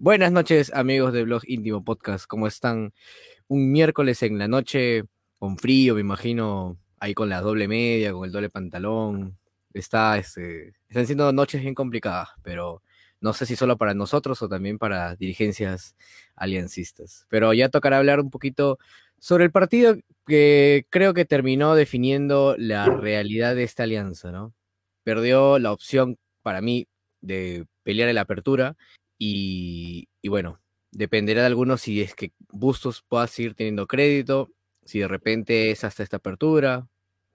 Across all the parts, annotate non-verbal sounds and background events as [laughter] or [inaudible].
Buenas noches, amigos de Blog Íntimo Podcast. ¿Cómo están? Un miércoles en la noche, con frío, me imagino, ahí con la doble media, con el doble pantalón. Está, este, están siendo noches bien complicadas, pero no sé si solo para nosotros o también para dirigencias aliancistas. Pero ya tocará hablar un poquito sobre el partido que creo que terminó definiendo la realidad de esta alianza, ¿no? Perdió la opción para mí de pelear en la apertura y, bueno, dependerá de algunos si es que Bustos pueda seguir teniendo crédito, si de repente es hasta esta apertura.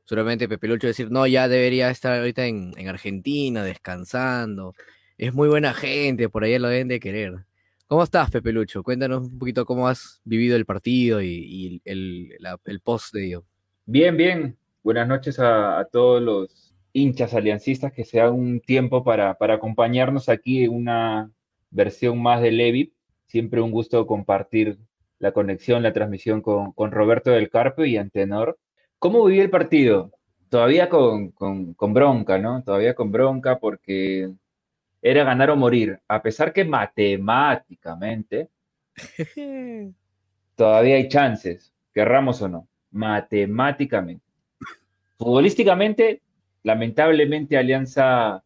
Solamente Pepe Lucho decir, no, ya debería estar ahorita en, en Argentina descansando. Es muy buena gente, por ahí lo deben de querer. ¿Cómo estás, Pepe Lucho? Cuéntanos un poquito cómo has vivido el partido y, el, el post de ello. Bien, bien. Buenas noches a, a todos los hinchas aliancistas que se dan un tiempo para, para acompañarnos aquí en una versión más de Levi. Siempre un gusto compartir la conexión, la transmisión con, con Roberto del Carpio y Antenor. ¿Cómo viví el partido? Todavía con, con, con bronca, ¿no? Todavía con bronca porque era ganar o morir. A pesar que matemáticamente [laughs] todavía hay chances, querramos o no, matemáticamente. Futbolísticamente, lamentablemente, Alianza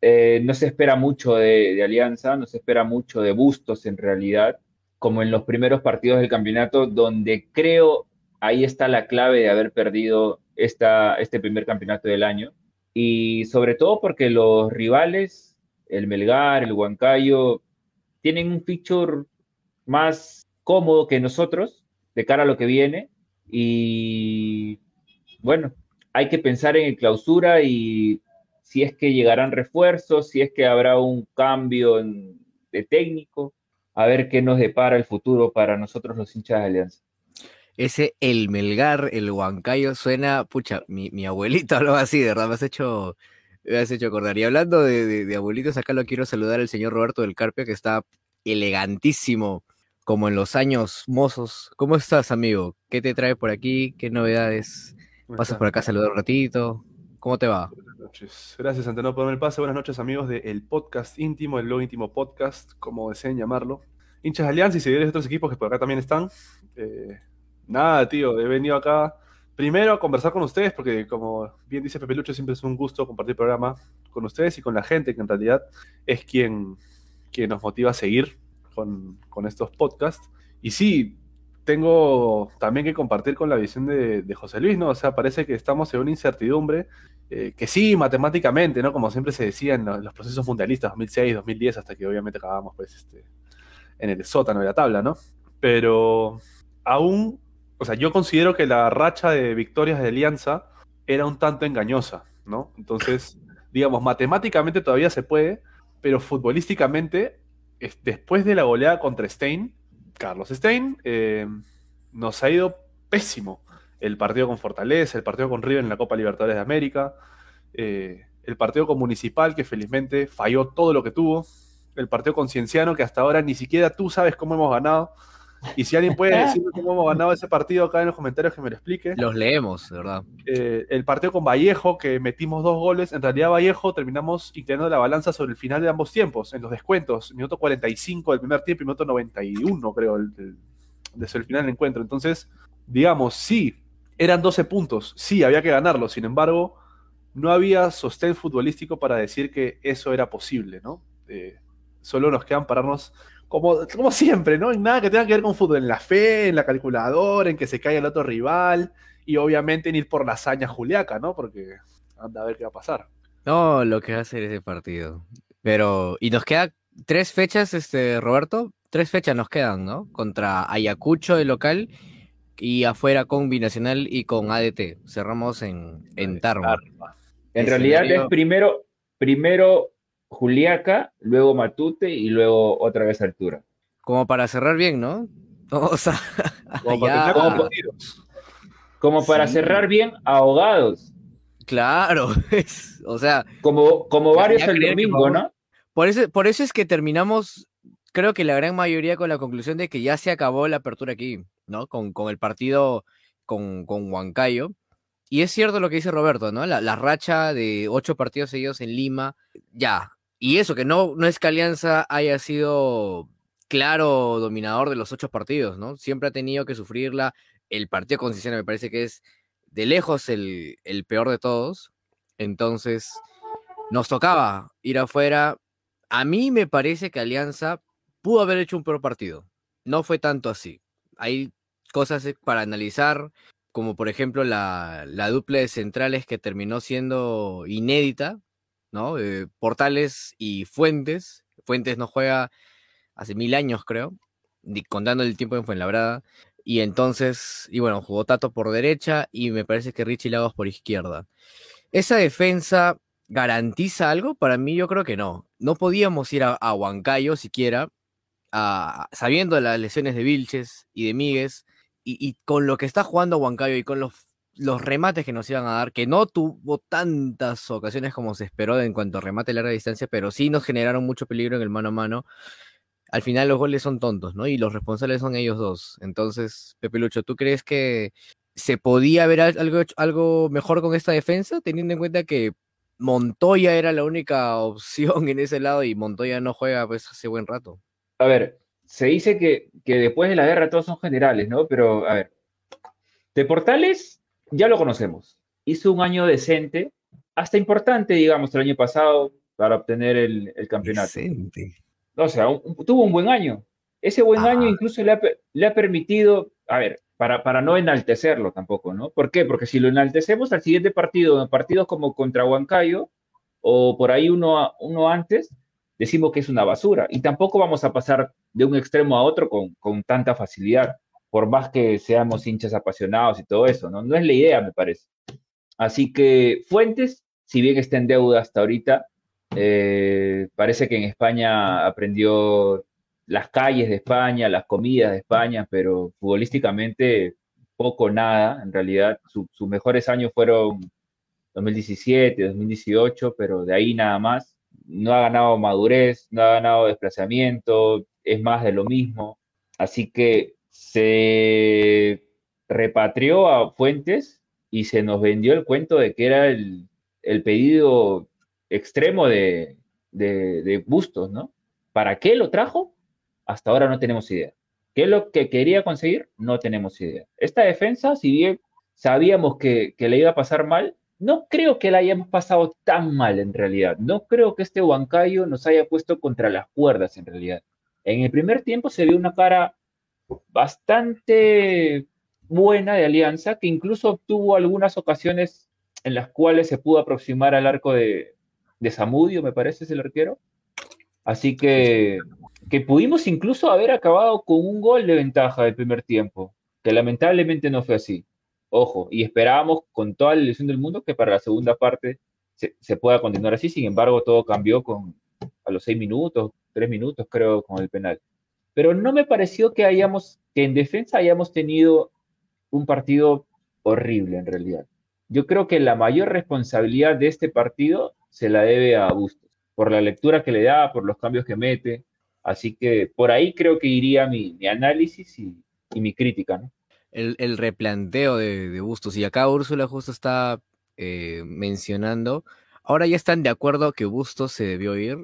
eh, no se espera mucho de, Alianza, no se espera mucho de Bustos en realidad, como en los primeros partidos del campeonato, donde creo ahí está la clave de haber perdido esta, este primer campeonato del año. Y sobre todo porque los rivales, el Melgar, el Huancayo, tienen un feature más cómodo que nosotros de cara a lo que viene. Y bueno, hay que pensar en el clausura y si es que llegarán refuerzos, si es que habrá un cambio en- de técnico, a ver qué nos depara el futuro para nosotros los hinchas de Alianza. Ese el Melgar, el Huancayo, suena, pucha, mi, mi abuelito [laughs] hablaba así, de verdad, me has hecho, me has hecho acordar. Y hablando de, de- de abuelitos, acá lo quiero saludar al señor Roberto del Carpio, que está elegantísimo, como en los años mozos. ¿Cómo estás, amigo? ¿Qué te trae por aquí? ¿Qué novedades? ¿Cómo ¿Pasas por acá a saludar un ratito? ¿Cómo te va? Buenas noches. Gracias, Antenor, por darme el pase. Buenas noches, amigos del podcast íntimo, el blog íntimo podcast, como deseen llamarlo. Hinchas de Alianza y seguidores de otros equipos que por acá también están. Eh, nada, tío, he venido acá primero a conversar con ustedes, porque como bien dice Pepe Lucho, siempre es un gusto compartir programa con ustedes y con la gente, que en realidad es quien, quien nos motiva a seguir con, con estos podcasts. Y sí, tengo también que compartir con la visión de, José Luis, ¿no? O sea, parece que estamos en una incertidumbre eh, que sí, matemáticamente, ¿no? Como siempre se decía en los procesos mundialistas, 2006, 2010, hasta que obviamente acabamos, pues, este, en el sótano de la tabla, ¿no? Pero aún, o sea, yo considero que la racha de victorias de Alianza era un tanto engañosa, ¿no? Entonces, [laughs] digamos, matemáticamente todavía se puede, pero futbolísticamente, es- después de la goleada contra Stein, Carlos Stein, eh, nos ha ido pésimo. El partido con Fortaleza, el partido con River en la Copa Libertadores de América, eh, el partido con Municipal, que felizmente falló todo lo que tuvo, el partido con Cienciano, que hasta ahora ni siquiera tú sabes cómo hemos ganado. Y si alguien puede [laughs] decirme cómo hemos ganado ese partido acá en los comentarios, que me lo explique. Los leemos, de verdad. Eh, el partido con Vallejo, que metimos dos goles. En realidad, Vallejo terminamos inclinando la balanza sobre el final de ambos tiempos, en los descuentos. Minuto 45 del primer tiempo y minuto 91, creo, el, el- desde el final del encuentro. Entonces, digamos, sí, eran 12 puntos. Sí, había que ganarlo. Sin embargo, no había sostén futbolístico para decir que eso era posible, ¿no? Eh, solo nos quedan pararnos como, como siempre, ¿no? En nada que tenga que ver con fútbol, en la fe, en la calculadora, en que se caiga el otro rival y obviamente en ir por la hazaña juliaca, ¿no? Porque anda a ver qué va a pasar. No, lo que va a hacer ese partido. Pero, y nos queda tres fechas, este, Roberto, tres fechas nos quedan, ¿no? Contra Ayacucho de local y afuera con Binacional y con ADT. Cerramos en, en Tarma. En realidad es primero, primero Juliaca, luego Matute y luego otra vez Altura. Como para cerrar bien, ¿no? [laughs] Vamos a, Como allá- para terminar con como- partidos. Como para Sí. cerrar bien, ahogados. Claro, [laughs] es- o sea, Como, como varios el domingo, ¿no? por eso, por eso es que terminamos, creo que la gran mayoría con la conclusión de que ya se acabó la apertura aquí, ¿no? Con, con el partido con, con Huancayo. Y es cierto lo que dice Roberto, ¿no? La, la racha de ocho partidos seguidos en Lima, ya. Y eso, que no, no es que Alianza haya sido claro dominador de los ocho partidos, ¿no? Siempre ha tenido que sufrirla. El partido con me parece que es de lejos el, el peor de todos. Entonces, nos tocaba ir afuera. A mí me parece que Alianza pudo haber hecho un peor partido. No fue tanto así. Hay cosas para analizar, como por ejemplo la, la dupla de centrales que terminó siendo inédita, Eh, Portales y Fuentes. Fuentes no juega hace mil años, creo, contando el tiempo en Fuenlabrada. Y entonces, y bueno, jugó Tato por derecha y me parece que Richie Lagos por izquierda. ¿Esa defensa garantiza algo? Para mí yo creo que no. No podíamos ir a, Huancayo siquiera, sabiendo las lesiones de Vilches y de Míguez, y, con lo que está jugando Huancayo y con los, los remates que nos iban a dar, que no tuvo tantas ocasiones como se esperó en cuanto a remate larga distancia, pero sí nos generaron mucho peligro en el mano a mano al final los goles son tontos, ¿no? Y los responsables son ellos dos. Entonces, Pepe Lucho, ¿tú crees que se podía ver algo, algo mejor con esta defensa, teniendo en cuenta que Montoya era la única [laughs] opción en ese lado y Montoya no juega pues hace buen rato? A ver, se dice que, que después de la guerra todos son generales, ¿no? Pero, a ver, de Portales ya lo conocemos. Hizo un año decente, hasta importante, digamos, el año pasado para obtener el, el campeonato. Decente. O sea, tuvo un buen año. Ese buen año incluso le ha, le ha, permitido, a ver, para, para no enaltecerlo tampoco, ¿no? ¿Por qué? Porque si lo enaltecemos al siguiente partido, partidos como contra Huancayo o por ahí uno, uno antes, decimos que es una basura. Y tampoco vamos a pasar de un extremo a otro con, con tanta facilidad, por más que seamos hinchas apasionados y todo eso, ¿no? No es la idea, me parece. Así que Fuentes, si bien está en deuda hasta ahorita, eh, parece que en España aprendió las calles de España, las comidas de España, pero futbolísticamente poco nada. En realidad, sus mejores años fueron 2017, 2018, pero de ahí nada más. No ha ganado madurez, no ha ganado desplazamiento, es más de lo mismo. Así que se repatrió a Fuentes y se nos vendió el cuento de que era el, el pedido extremo de, de, Bustos, ¿no? ¿Para qué lo trajo? Hasta ahora no tenemos idea. ¿Qué es lo que quería conseguir? No tenemos idea. Esta defensa, si bien sabíamos que, que le iba a pasar mal, no creo que la hayamos pasado tan mal en realidad. No creo que este Huancayo nos haya puesto contra las cuerdas en realidad. En el primer tiempo se vio una cara bastante buena de Alianza, que incluso obtuvo algunas ocasiones en las cuales se pudo aproximar al arco de, de Zamudio, me parece, es el arquero. Así que, que pudimos incluso haber acabado con un gol de ventaja del primer tiempo, que lamentablemente no fue así. Ojo, y esperábamos con toda la ilusión del mundo que para la segunda parte se, pueda continuar así. Sin embargo, todo cambió con, a los seis minutos, tres minutos creo, con el penal. Pero no me pareció que hayamos, que en defensa hayamos tenido un partido horrible en realidad. Yo creo que la mayor responsabilidad de este partido se la debe a Bustos, por la lectura que le da, por los cambios que mete. Así que por ahí creo que iría mi, análisis y, mi crítica. El, replanteo de, Bustos. Y acá Úrsula justo está eh, mencionando. Ahora ya están de acuerdo que Bustos se debió ir.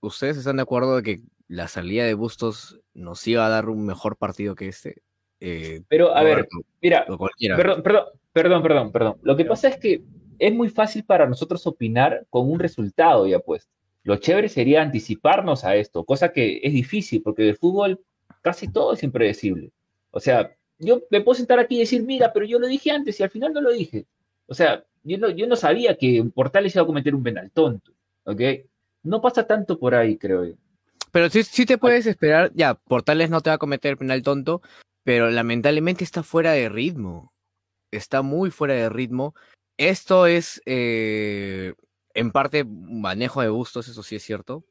¿Ustedes están de acuerdo de que la salida de Bustos nos iba a dar un mejor partido que este? Eh, Pero a ver, mira, perdón, perdón, perdón, perdón, perdón. Lo que pasa es que es muy fácil para nosotros opinar con un resultado ya puesto. Lo chévere sería anticiparnos a esto, cosa que es difícil porque de fútbol casi todo es impredecible. O sea, yo me puedo sentar aquí y decir, mira, pero yo lo dije antes y al final no lo dije. O sea, yo no, yo no sabía que Portales iba a cometer un penal tonto, ¿ok? No pasa tanto por ahí, creo yo. Pero sí, sí te puedes esperar, ya, Portales no te va a cometer penal tonto, pero lamentablemente está fuera de ritmo. Está muy fuera de ritmo esto es eh, en parte manejo de gustos, eso sí es cierto,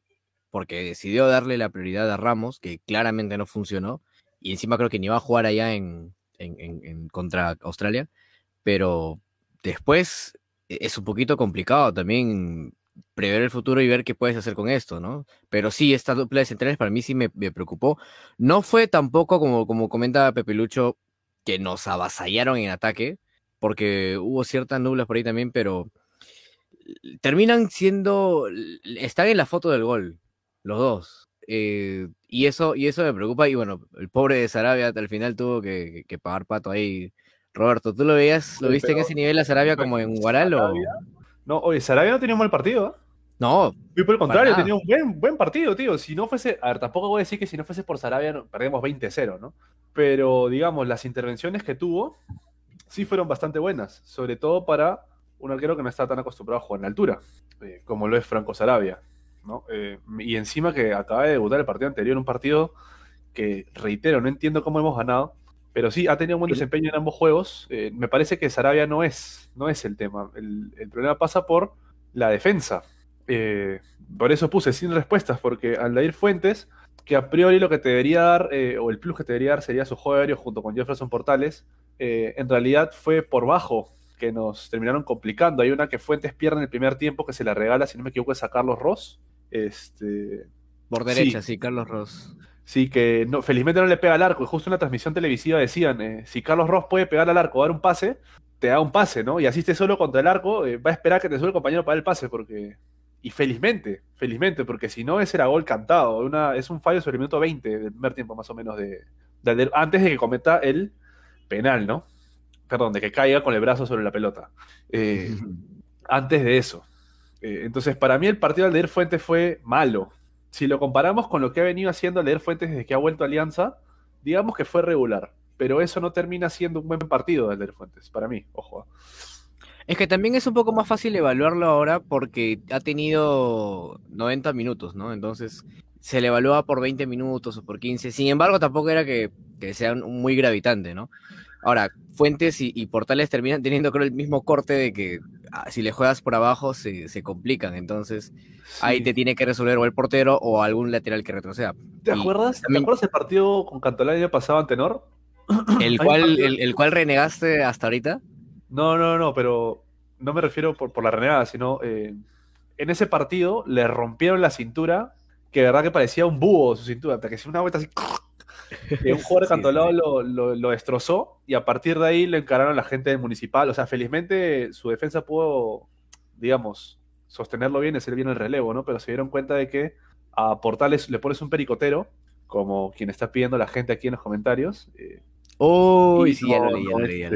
porque decidió darle la prioridad a Ramos, que claramente no funcionó, y encima creo que ni va a jugar allá en, contra Australia, pero después e, es un poquito complicado también prever el futuro y ver qué puedes hacer con esto, ¿no? Pero sí, esta dupla de centrales para mí sí me, preocupó. No fue tampoco, como, como comenta Pepe Lucho, que nos avasallaron en ataque, porque hubo ciertas nublas por ahí también, pero terminan siendo, están en la foto del gol, los dos. eh, y, eso, y eso me preocupa. Y bueno, el pobre de Sarabia al final tuvo que, que pagar pato ahí. Roberto, ¿tú lo veías, lo viste en ese nivel a Sarabia como en Guaral o...? No, oye, Sarabia no tenía un mal partido. ¿eh? No. Y por el contrario, tenía un buen, buen partido, tío. Si no fuese, a ver, tampoco voy a decir que si no fuese por Sarabia no, perdemos 20-0, ¿no? Pero, digamos, las intervenciones que tuvo sí fueron bastante buenas, sobre todo para un arquero que no está tan acostumbrado a jugar en altura, eh, como lo es Franco Sarabia. ¿no? Eh, y encima que acaba de debutar el partido anterior, un partido que, reitero, no entiendo cómo hemos ganado, pero sí ha tenido un buen desempeño en ambos juegos. Eh, me parece que Sarabia no es, no es el tema. El, problema pasa por la defensa. por eso puse sin respuestas, porque Aldair Fuentes, que a priori lo que te debería dar, o el plus que te debería dar sería su juego aéreo junto con Jefferson Portales, en realidad fue por bajo que nos terminaron complicando. Hay una que Fuentes pierde en el primer tiempo que se la regala, si no me equivoco, es a Carlos Ross. Este, Por derecha, sí, Carlos Ross. Sí, que no, felizmente no le pega al arco. Y justo en la transmisión televisiva decían, eh, si Carlos Ross puede pegar al arco o dar un pase, te da un pase, ¿no? Y así esté solo contra el arco, eh, va a esperar que te suba el compañero para el pase, porque... Y felizmente, felizmente, porque si no, ese era gol cantado. Una, es un fallo sobre el minuto 20 del primer tiempo, más o menos, de, antes de que cometa el penal, ¿no? Perdón, de que caiga con el brazo sobre la pelota. Eh, [laughs] antes de eso. Eh, entonces, para mí el partido de Leer Fuentes fue malo. Si lo comparamos con lo que ha venido haciendo Leer Fuentes desde que ha vuelto a Alianza, digamos que fue regular. Pero eso no termina siendo un buen partido de Leer Fuentes, para mí, ojo. Es que también es un poco más fácil evaluarlo ahora porque ha tenido 90 minutos, ¿no? Entonces se le evalúa por 20 minutos o por 15. Sin embargo, tampoco era que, sea muy gravitante, ¿no? Ahora, Fuentes y, Portales terminan teniendo, creo, el mismo corte de que si le juegas por abajo se, complican. Entonces, ahí te tiene que resolver o el portero o algún lateral que retroceda. ¿Te acuerdas? ¿Te acuerdas el partido con Cantolán el año pasado ante Nor? [clears throat] ¿El cual, el, cual renegaste hasta ahorita? No, no, no, pero no me refiero por, por la renegada, sino eh, en ese partido le rompieron la cintura, que de verdad que parecía un búho su cintura, hasta que hacía una vuelta así un [laughs] jugador de lo, destrozó y a partir de ahí le encararon la gente del municipal. O sea, felizmente su defensa pudo, digamos, sostenerlo bien y hacer bien el relevo, ¿no? Pero se dieron cuenta de que a Portales le pones un pericotero, como quien está pidiendo la gente aquí en los comentarios. Eh, Uy, sí, no, ya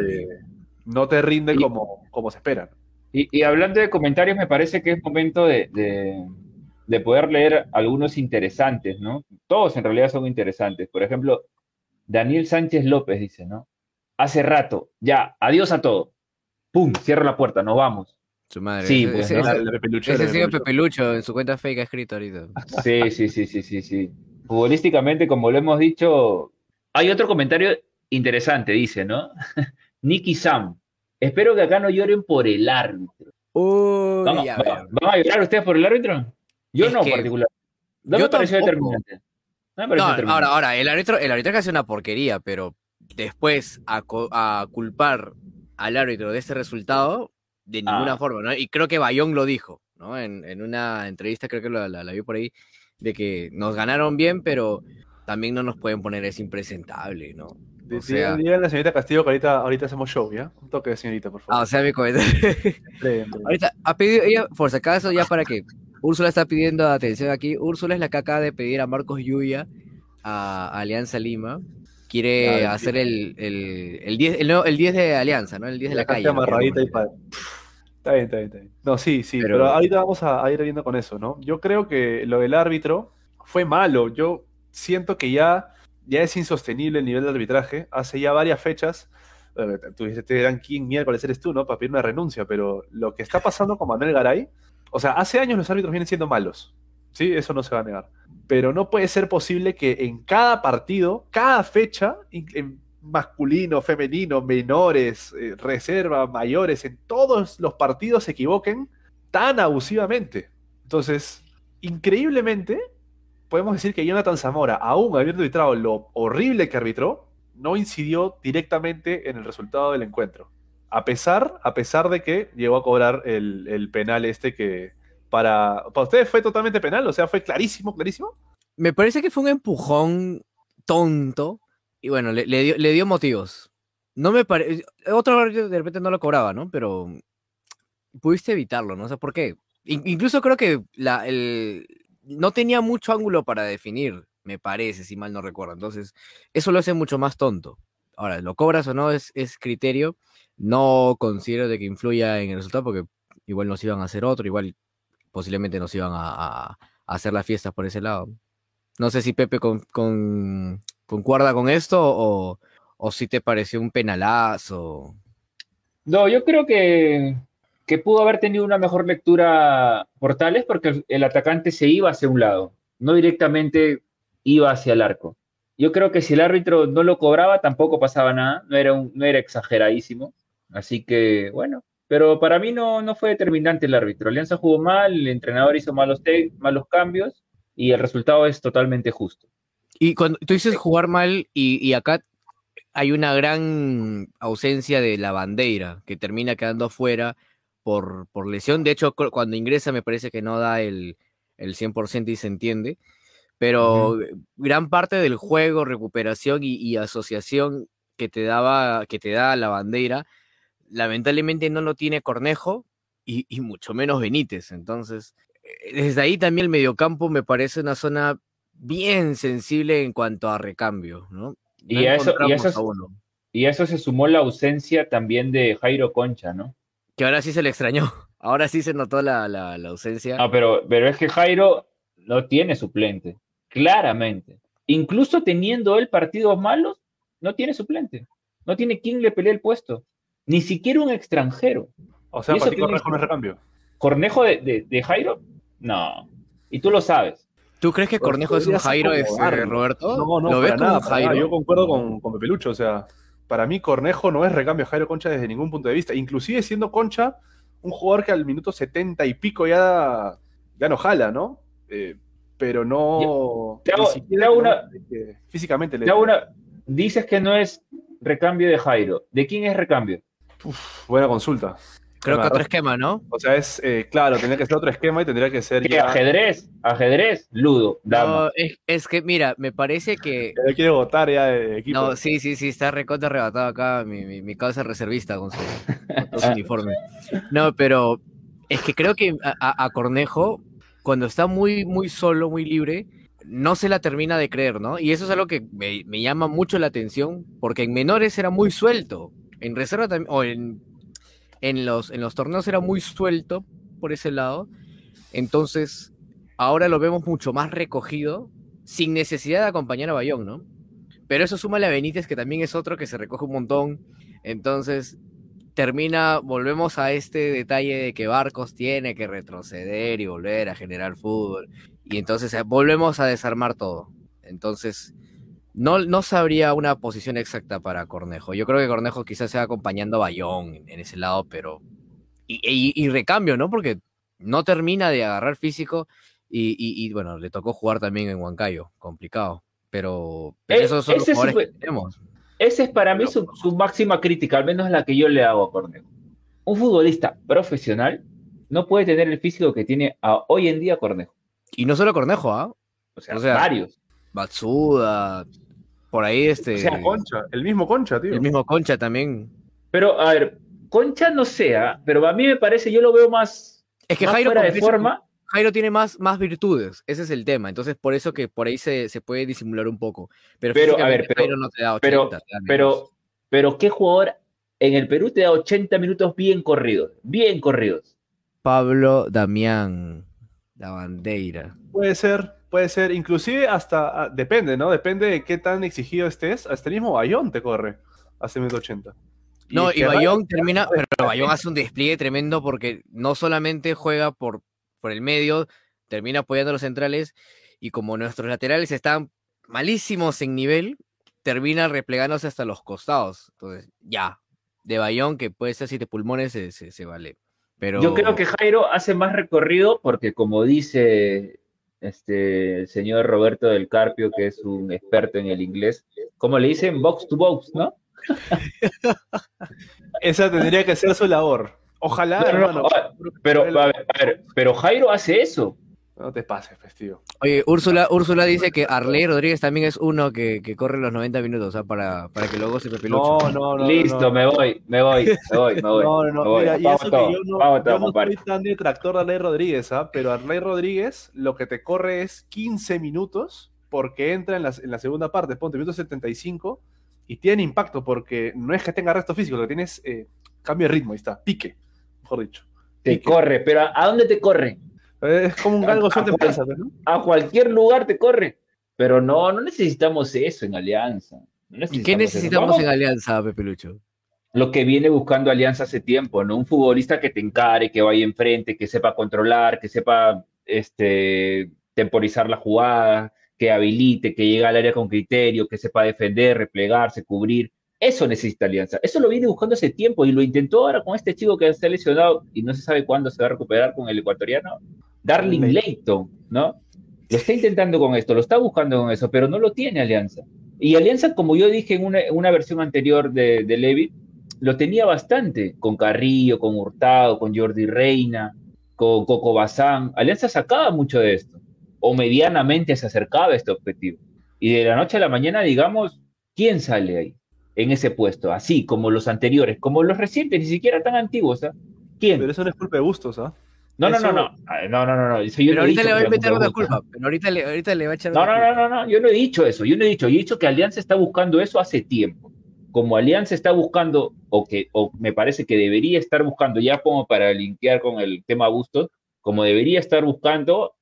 no, te rinde como, como se esperan. Y, hablando de comentarios, me parece que es momento de de poder leer algunos interesantes, ¿no? Todos en realidad son interesantes. Por ejemplo, Daniel Sánchez López dice, ¿no? Hace rato, ya, adiós a todo. ¡Pum! Cierra la puerta, nos vamos. Su madre. Sí, pues, ese, ese, Pepe Lucho en su cuenta fake ha escrito ahorita. Sí, sí, sí, sí, sí, sí. Futbolísticamente, como lo hemos dicho, hay otro comentario interesante, dice, ¿no? [laughs] Nicky Sam. Espero que acá no lloren por el árbitro. Uy, ¿Vamos, a llorar ustedes por el árbitro? Yo no, en particular. No me pareció determinante. No, ahora, ahora, el árbitro, el árbitro que hace una porquería, pero después a, culpar al árbitro de ese resultado, de ninguna ah. forma, ¿no? Y creo que Bayón lo dijo, ¿no? En, una entrevista, creo que la, la, vi por ahí, de que nos ganaron bien, pero también no nos pueden poner es impresentable, ¿no? O sea, la señorita Castillo que ahorita, ahorita hacemos show, ¿ya? Un toque de señorita, por favor. Ah, o sea, mi comentario. ahorita, ha pedido ella, por si acaso, ya para que Úrsula está pidiendo atención aquí. Úrsula es la que acaba de pedir a Marcos Yuya a Alianza Lima. Quiere hacer el, el, el, 10, el, 10 de Alianza, ¿no? El 10 de la, calle. Está bien, está bien, está bien. No, sí, sí, pero, ahorita vamos a, ir viendo con eso, ¿no? Yo creo que lo del árbitro fue malo. Yo siento que ya, ya es insostenible el nivel de arbitraje. Hace ya varias fechas. Tú dices, te dan quién miércoles eres tú, ¿no? Para pedir una renuncia, pero lo que está pasando con Manuel Garay o sea, hace años los árbitros vienen siendo malos. ¿sí? Eso no se va a negar. Pero no puede ser posible que en cada partido, cada fecha, en masculino, femenino, menores, eh, reserva, mayores, en todos los partidos se equivoquen tan abusivamente. Entonces, increíblemente, podemos decir que Jonathan Zamora, aún habiendo arbitrado lo horrible que arbitró, no incidió directamente en el resultado del encuentro. A pesar, a pesar de que llegó a cobrar el, penal este que para, para ustedes fue totalmente penal, o sea, fue clarísimo, clarísimo. Me parece que fue un empujón tonto y bueno, le, dio, motivos. No me parece, otro de repente no lo cobraba, ¿no? Pero pudiste evitarlo, ¿no? O sea, ¿por qué? incluso creo que la, el, no tenía mucho ángulo para definir, me parece, si mal no recuerdo. Entonces, eso lo hace mucho más tonto. Ahora, lo cobras o no es, es criterio. No considero de que influya en el resultado porque igual nos iban a hacer otro, igual posiblemente nos iban a, hacer las fiestas por ese lado. No sé si Pepe con, con, concuerda con esto o, o si te pareció un penalazo. No, yo creo que, que pudo haber tenido una mejor lectura Portales porque el atacante se iba hacia un lado, no directamente iba hacia el arco. Yo creo que si el árbitro no lo cobraba, tampoco pasaba nada, no era, un, no era exageradísimo. Así que, bueno, pero para mí no, no fue determinante el árbitro. Alianza jugó mal, el entrenador hizo malos, malos cambios y el resultado es totalmente justo. Y cuando tú dices jugar mal y, y acá hay una gran ausencia de la bandera que termina quedando fuera por, por lesión. De hecho, cuando ingresa me parece que no da el, el 100% y se entiende. Pero uh -huh. gran parte del juego, recuperación y, y, asociación que te daba, que te da la bandera, lamentablemente no lo tiene Cornejo y, y mucho menos Benítez. Entonces, eh, desde ahí también el mediocampo me parece una zona bien sensible en cuanto a recambio, ¿no? No y, a eso, y, eso, y, eso, se sumó la ausencia también de Jairo Concha, ¿no? Que ahora sí se le extrañó. [laughs] Ahora sí se notó la, la, la ausencia. No, pero, pero es que Jairo no tiene suplente, claramente. Incluso teniendo él partidos malos, no tiene suplente. No tiene quien le pelee el puesto. Ni siquiera un extranjero. O sea, para ti Cornejo no es recambio. ¿Cornejo de, de, de, Jairo? No. Y tú lo sabes. ¿Tú crees que Cornejo es un Jairo, es, eh, Roberto? No, no, ¿Lo ves nada, como Jairo? Yo concuerdo con, con Pepe Lucho, o sea, para mí Cornejo no es recambio de Jairo Concha desde ningún punto de vista. Inclusive siendo Concha un jugador que al minuto 70 y pico ya, ya no jala, ¿no? Eh, pero no... Te hago, te hago una, físicamente le... Te hago una, dices que no es recambio de Jairo. ¿De quién es recambio? Uf, buena consulta. Creo que otro esquema, ¿no? O sea, es, eh, claro, tendría que ser otro esquema y tendría que ser. ¿Qué, ya... Ajedrez, ajedrez, ludo, dama. No, es, es, que, mira, me parece que. Ya quiere votar ya de equipo. No, sí, sí, sí, está recontra arrebatado acá mi, mi, mi causa reservista con su, con su [laughs] uniforme. No, pero es que creo que a, a, Cornejo, cuando está muy, muy solo, muy libre, no se la termina de creer, ¿no? Y eso es algo que me, llama mucho la atención, porque en menores era muy suelto. En reserva también, o en en los, en los torneos era muy suelto por ese lado. Entonces, ahora lo vemos mucho más recogido, sin necesidad de acompañar a Bayón, ¿no? Pero eso suma a Benítez, que también es otro que se recoge un montón. Entonces, termina, volvemos a este detalle de que Barcos tiene que retroceder y volver a generar fútbol. Y entonces eh, volvemos a desarmar todo. Entonces, no, no sabría una posición exacta para Cornejo. Yo creo que Cornejo quizás sea acompañando a Bayón en, ese lado, pero. Y, y, y, recambio, ¿no? Porque no termina de agarrar físico y, y, bueno, le tocó jugar también en Huancayo, complicado. Pero, pero eh, esos son los jugadores es, que tenemos. Esa es para mí su, su, máxima crítica, al menos la que yo le hago a Cornejo. Un futbolista profesional no puede tener el físico que tiene a, hoy en día Cornejo. Y no solo Cornejo, ¿ah? ¿eh? O, sea, o sea, varios. Batsuda, por ahí este. O sea, Concha, el mismo Concha, tío. El mismo Concha también. Pero, a ver, Concha no sea, pero a mí me parece, yo lo veo más. Es que más Jairo, fuera de forma. Jairo tiene más, más virtudes, ese es el tema. Entonces, por eso que por ahí se, se puede disimular un poco. Pero, pero a ver, pero, Jairo no te da 80, pero, te da pero, pero, ¿qué jugador en el Perú te da 80 minutos bien corridos? Bien corridos. Pablo Damián, la bandera. Puede ser, puede ser, inclusive hasta, ah, depende, ¿no? Depende de qué tan exigido estés, hasta el mismo Bayón te corre hace 180. Y no, y Bayón termina, pero Bayón hace un despliegue tremendo porque no solamente juega por, por el medio, termina apoyando a los centrales, y como nuestros laterales están malísimos en nivel, termina replegándose hasta los costados. Entonces, ya, de Bayón, que puede ser siete pulmones, se, se, se vale. Pero... Yo creo que Jairo hace más recorrido porque, como dice este el señor Roberto del Carpio, que es un experto en el inglés, como le dicen, box to box, ¿no? [laughs] Esa tendría que ser su labor. Ojalá, no, no, no, pero, a ver, a ver, pero Jairo hace eso. No te pases, pues, tío. Oye, Úrsula, Úrsula dice que Arley Rodríguez también es uno que, que corre los 90 minutos, o sea, para, para que luego se No, no, no. Listo, no. me voy, me voy, me voy, me voy. [laughs] No, no, voy. Mira, y Vamos eso que yo no, vamos yo no soy tan detractor de Arley Rodríguez, ¿ah? Pero Arley Rodríguez lo que te corre es 15 minutos porque entra en la, en la segunda parte, ponte minuto 75 y tiene impacto porque no es que tenga resto físico, lo que tiene es eh, cambio de ritmo, ahí está, pique, mejor dicho. Te corre, pero ¿a, a dónde te corre? Es como un galgo. A cualquier lugar te corre. Pero no, no necesitamos eso en Alianza. No ¿Y qué necesitamos en Alianza, Pepe Lucho? lo que viene buscando Alianza hace tiempo, ¿no? Un futbolista que te encare, que vaya enfrente, que sepa controlar, que sepa este, temporizar la jugada, que habilite, que llegue al área con criterio, que sepa defender, replegarse, cubrir. Eso necesita Alianza. Eso lo viene buscando hace tiempo y lo intentó ahora con este chico que está lesionado y no se sabe cuándo se va a recuperar con el ecuatoriano. Darling Leighton. ¿no? Lo está intentando con esto, lo está buscando con eso, pero no lo tiene Alianza. Y Alianza, como yo dije en una, versión anterior de, de Levi, lo tenía bastante con Carrillo, con Hurtado, con Jordi Reina, con Coco Bazán. Alianza sacaba mucho de esto, o medianamente se acercaba a este objetivo. Y de la noche a la mañana, digamos, ¿quién sale ahí en ese puesto? Así como los anteriores, como los recientes, ni siquiera tan antiguos. ¿ah? ¿Quién? Pero eso no es culpa de Bustos, ¿ah? No, no, eso- no, no, no, no, no, no. Eso yo Pero no ahorita le va a meter una culpa. Pero ahorita le, ahorita le va a echar No, una no, culpa. no, no, no, yo no he dicho eso, yo no he dicho, yo he dicho que Alianza está buscando eso hace tiempo. Como Alianza está buscando, o que o me parece que debería estar buscando, ya como para linkear con el tema Bustos, como debería estar buscando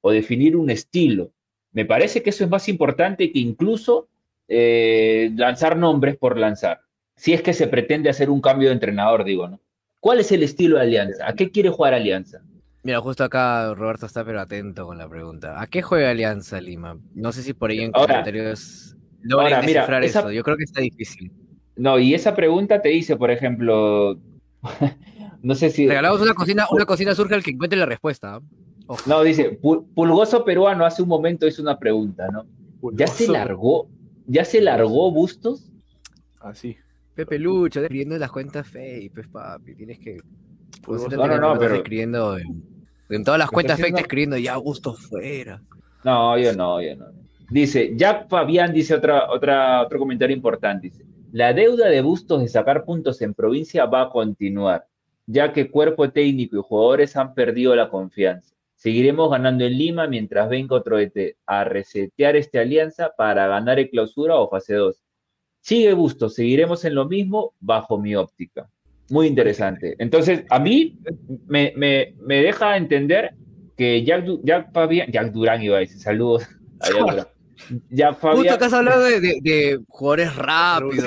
o definir un estilo. Me parece que eso es más importante que incluso eh, lanzar nombres por lanzar. Si es que se pretende hacer un cambio de entrenador, digo, ¿no? ¿Cuál es el estilo de Alianza? ¿A qué quiere jugar Alianza? Mira, justo acá Roberto está pero atento con la pregunta. ¿A qué juega Alianza Lima? No sé si por ahí en Ahora- comentarios mira, descifrar esa- eso. Yo creo que está difícil. No, y esa pregunta te dice, por ejemplo, [laughs] no sé si... Regalamos una cocina, una cocina surge al que encuentre la respuesta. Ojo. No, dice, "Pu- Pulgoso peruano hace un momento hizo una pregunta, ¿no? ¿Ya se largó? ¿Ya se largó Bustos? Así. Pepe Lucho, escribiendo en las cuentas fake, pues papi, tienes que... No, no, en no, pero- escribiendo en, en todas las cuentas fake escribiendo ya gusto fuera. No, yo no, yo no. Dice, Jack Fabián dice otra, otra, otro comentario importante. Dice, la deuda de Bustos de sacar puntos en provincia va a continuar, ya que cuerpo técnico y jugadores han perdido la confianza. Seguiremos ganando en Lima mientras venga otro ET a resetear esta alianza para ganar el clausura o fase 2. Sigue Bustos, seguiremos en lo mismo bajo mi óptica. Muy interesante. Entonces, a mí me, me- me deja entender que Jack, Du- Jack Fabián, Jack Durán iba a decir, saludos a [laughs] Jack Durán. Jack Justo acá has hablado de, de- de jugadores rápidos,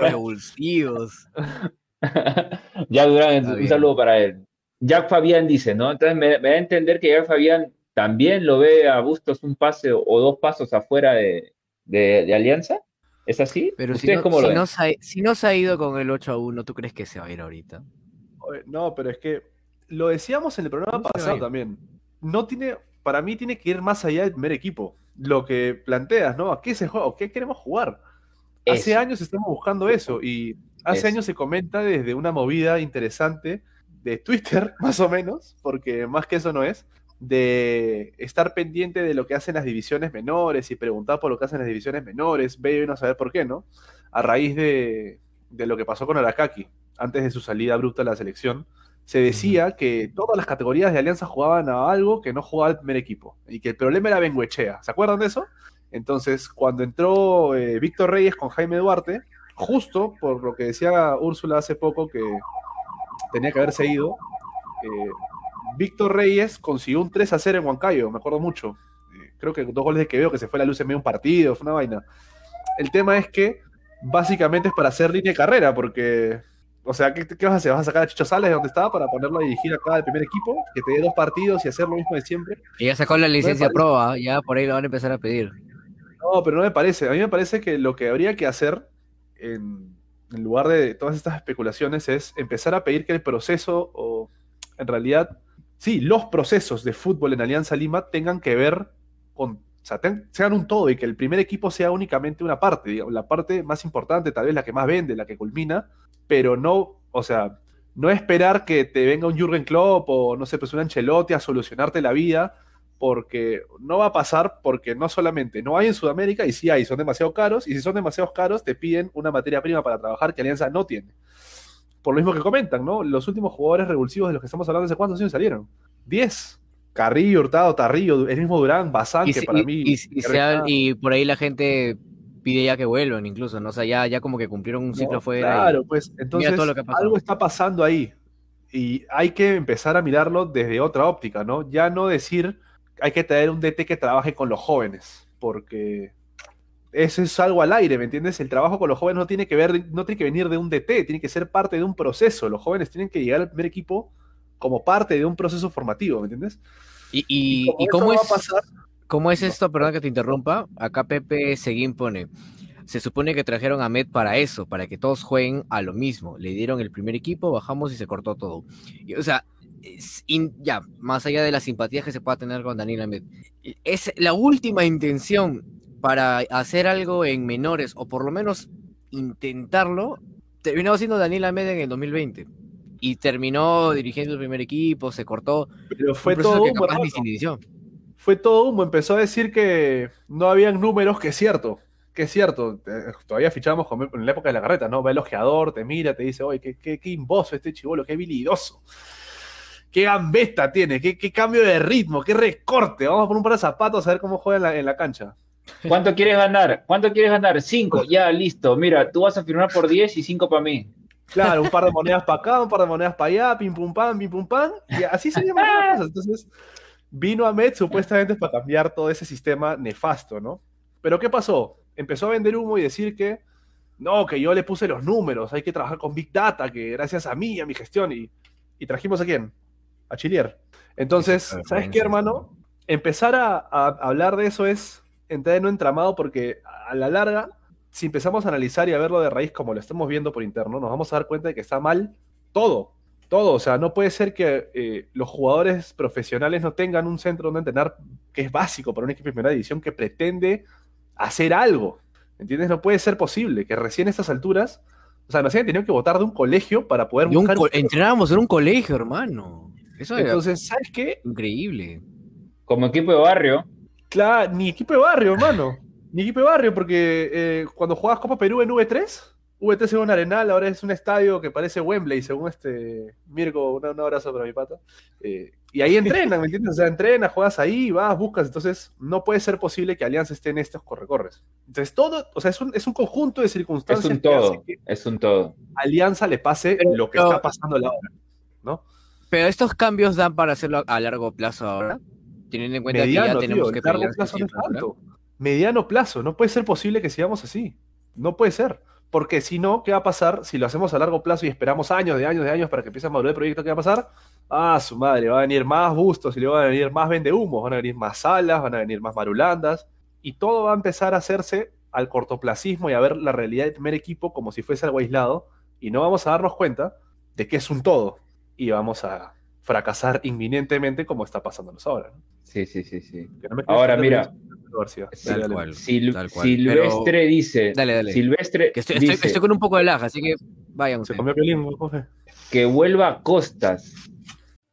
revulsivos. [laughs] Jack Durán, un saludo para él. Jack Fabián dice, ¿no? Entonces me, me da a entender que Jack Fabián también lo ve a Bustos un pase o, o dos pasos afuera de, de- de Alianza. ¿Es así? Pero si ¿Ustedes no, cómo si, lo ven? no se ha, si no se ha ido con el 8 a 1, ¿tú crees que se va a ir ahorita? No, pero es que lo decíamos en el programa ¿Cómo se pasado también. No tiene, para mí tiene que ir más allá del primer equipo. Lo que planteas, ¿no? ¿A qué se juega? ¿O ¿Qué queremos jugar? Hace Eso. años estamos buscando eso y hace Eso. años se comenta desde una movida interesante de Twitter, [laughs] más o menos, porque más que eso no es, de estar pendiente de lo que hacen las divisiones menores y preguntar por lo que hacen las divisiones menores, ve y no saber por qué, ¿no? A raíz de, de lo que pasó con Arakaki, antes de su salida bruta a la selección, se decía que todas las categorías de Alianza jugaban a algo que no jugaba el primer equipo, y que el problema era Benguechea, ¿se acuerdan de eso? Entonces, cuando entró eh, Víctor Reyes con Jaime Duarte, justo por lo que decía Úrsula hace poco que tenía que haberse ido, eh, Víctor Reyes consiguió un 3 a 0 en Huancayo, me acuerdo mucho. Eh, creo que dos goles de que veo que se fue la luz en medio de un partido, fue una vaina. El tema es que básicamente es para hacer línea de carrera, porque, o sea, ¿qué, qué vas a hacer? ¿Vas a sacar a Chicho Sales de donde estaba para ponerlo a dirigir acá al primer equipo? Que te dé dos partidos y hacer lo mismo de siempre. Y ya sacó la licencia proba, ya por ahí lo van a empezar a pedir. No, pero no me parece. A mí me parece que lo que habría que hacer en, en lugar de todas estas especulaciones es empezar a pedir que el proceso, o en realidad, sí, los procesos de fútbol en Alianza Lima tengan que ver con, o sea, sean un todo y que el primer equipo sea únicamente una parte, digamos, la parte más importante, tal vez la que más vende, la que culmina, pero no, o sea, no esperar que te venga un Jürgen Klopp o no sé, pues un Ancelotti a solucionarte la vida, porque no va a pasar porque no solamente no hay en Sudamérica y sí hay, son demasiado caros, y si son demasiado caros te piden una materia prima para trabajar que Alianza no tiene. Por lo mismo que comentan, ¿no? Los últimos jugadores revulsivos de los que estamos hablando, ¿hace cuántos años salieron? 10. Carrillo, Hurtado, Tarrillo, el mismo Durán, Bazán, que para mí... Y, por ahí la gente pide ya que vuelvan incluso, ¿no? O sea, ya, ya como que cumplieron un ciclo fuera. Claro, pues entonces algo está pasando ahí. Y hay que empezar a mirarlo desde otra óptica, ¿no? Ya no decir hay que tener un DT que trabaje con los jóvenes, porque eso es algo al aire, ¿me entiendes? El trabajo con los jóvenes no tiene que ver, no tiene que venir de un DT, tiene que ser parte de un proceso. Los jóvenes tienen que llegar al primer equipo como parte de un proceso formativo, ¿me entiendes? ¿Y, y, cómo, es, cómo es esto? Perdón que te interrumpa. Acá Pepe Seguín pone. Se supone que trajeron a Med para eso, para que todos jueguen a lo mismo. Le dieron el primer equipo, bajamos y se cortó todo. o sea, ya, más allá de las simpatías que se pueda tener con Daniel Ahmed, es la última intención para hacer algo en menores, o por lo menos intentarlo, terminó siendo Daniel Ahmed en el 2020. Y terminó dirigiendo el primer equipo, se cortó. Pero fue todo humo. Fue todo humo. Empezó a decir que no habían números, que es cierto. Que es cierto. Eh, todavía fichamos en la época de la carreta, ¿no? Va el ojeador, te mira, te dice, oye, qué, qué, qué imboso este chivolo, qué habilidoso qué gambeta tiene, qué, cambio de ritmo, qué recorte. Vamos a poner un par de zapatos a ver cómo juega en la, cancha. ¿Cuánto quieres ganar? ¿Cuánto quieres ganar? Cinco, ya, listo. Mira, tú vas a firmar por diez y cinco para mí. Claro, un par de [laughs] monedas para acá, un par de monedas para allá, pim pum pam, pim pum pam. Y así se llaman las cosas. Entonces, vino a Met supuestamente para cambiar todo ese sistema nefasto, ¿no? Pero ¿qué pasó? Empezó a vender humo y decir que no, que yo le puse los números, hay que trabajar con Big Data, que gracias a mí, a mi gestión, y, y trajimos a quién? A chilear. Entonces, ¿sabes qué, hermano? Empezar a, hablar de eso es entrar en un entramado porque a la larga, si empezamos a analizar y a verlo de raíz como lo estamos viendo por interno, nos vamos a dar cuenta de que está mal todo. Todo, o sea, no puede ser que eh, los jugadores profesionales no tengan un centro donde entrenar que es básico para un equipo de primera división que pretende hacer algo. ¿Entiendes? No puede ser posible que recién a estas alturas, o sea, nos hayan tenido que votar de un colegio para poder buscar. Entrenábamos en un colegio, hermano. Entonces, ¿sabes qué? Increíble. Como equipo de barrio. Claro, ni equipo de barrio, [laughs] hermano. ni equipo de barrio, porque eh, cuando jugabas Copa Perú en V3, V3 es un arenal, ahora es un estadio que parece Wembley, según este Mirko, un, abrazo para mi pata. Eh, y ahí entrenan, ¿me entiendes? O sea, entrenas, juegas ahí, vas, buscas. Entonces, no puede ser posible que Alianza esté en estos correcorres. Entonces, todo, o sea, es un, es un conjunto de circunstancias. Es un todo, es un todo. Alianza le pase lo que está pasando ahora, ¿no? Pero estos cambios dan para hacerlo a largo plazo ahora, teniendo en cuenta que ya tenemos que largo plazo no Mediano plazo, no puede ser posible que sigamos así. No puede ser. Porque si no, ¿qué va a pasar si lo hacemos a largo plazo y esperamos años, de años, de años para que empiece a madurar el proyecto? ¿Qué va a pasar? Ah, su madre, va a venir más bustos y le van a venir más vendehumos, van a venir más salas, van a venir más marulandas y todo va a empezar a hacerse al cortoplacismo y a ver la realidad del primer equipo como si fuese algo aislado y no vamos a darnos cuenta de que es un todo y vamos a fracasar inminentemente como está pasándonos ahora. Sí, sí, sí, sí. ahora mira, Silvestre dice, dale, dale. Silvestre estoy, con un poco de laja, así que vayan. Se comió Que vuelva Costas.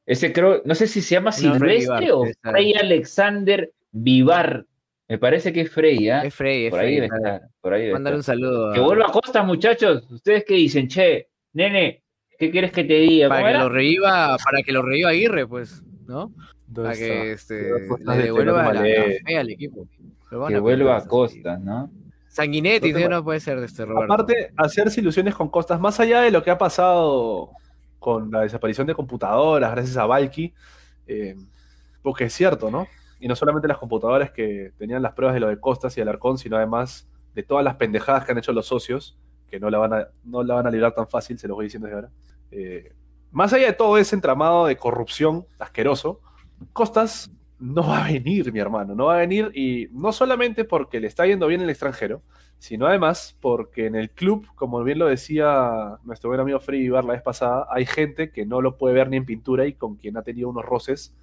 Ese creo, no sé si se llama Silvestre o Frey Alexander Vivar. Me parece que es Frey, ¿eh? Es Frey, por, ahí estar, por ahí Mándale un saludo. Que vuelva Costas, muchachos. ¿Ustedes qué dicen? Che, nene, ¿Qué quieres que te diga? Para que lo reviva, para que lo reviva Aguirre, pues, ¿no? Para que este, le devuelva la, fe al equipo. Que vuelva a Costas, ¿no? Sanguinetti, no puede ser de este Roberto. Aparte, hacerse ilusiones con Costas, más allá de lo que ha pasado con la desaparición de computadoras, gracias a Valky, eh, porque es cierto, ¿no? Y no solamente las computadoras que tenían las pruebas de lo de Costas y Alarcón, sino además de todas las pendejadas que han hecho los socios, que no la van a, no la van a librar tan fácil, se los voy diciendo desde ahora. Eh, más allá de todo ese entramado de corrupción asqueroso, Costas no va a venir, mi hermano, no va a venir y no solamente porque le está yendo bien en el extranjero, sino además porque en el club, como bien lo decía nuestro buen amigo Freddy Ibar la vez pasada, hay gente que no lo puede ver ni en pintura y con quien ha tenido unos roces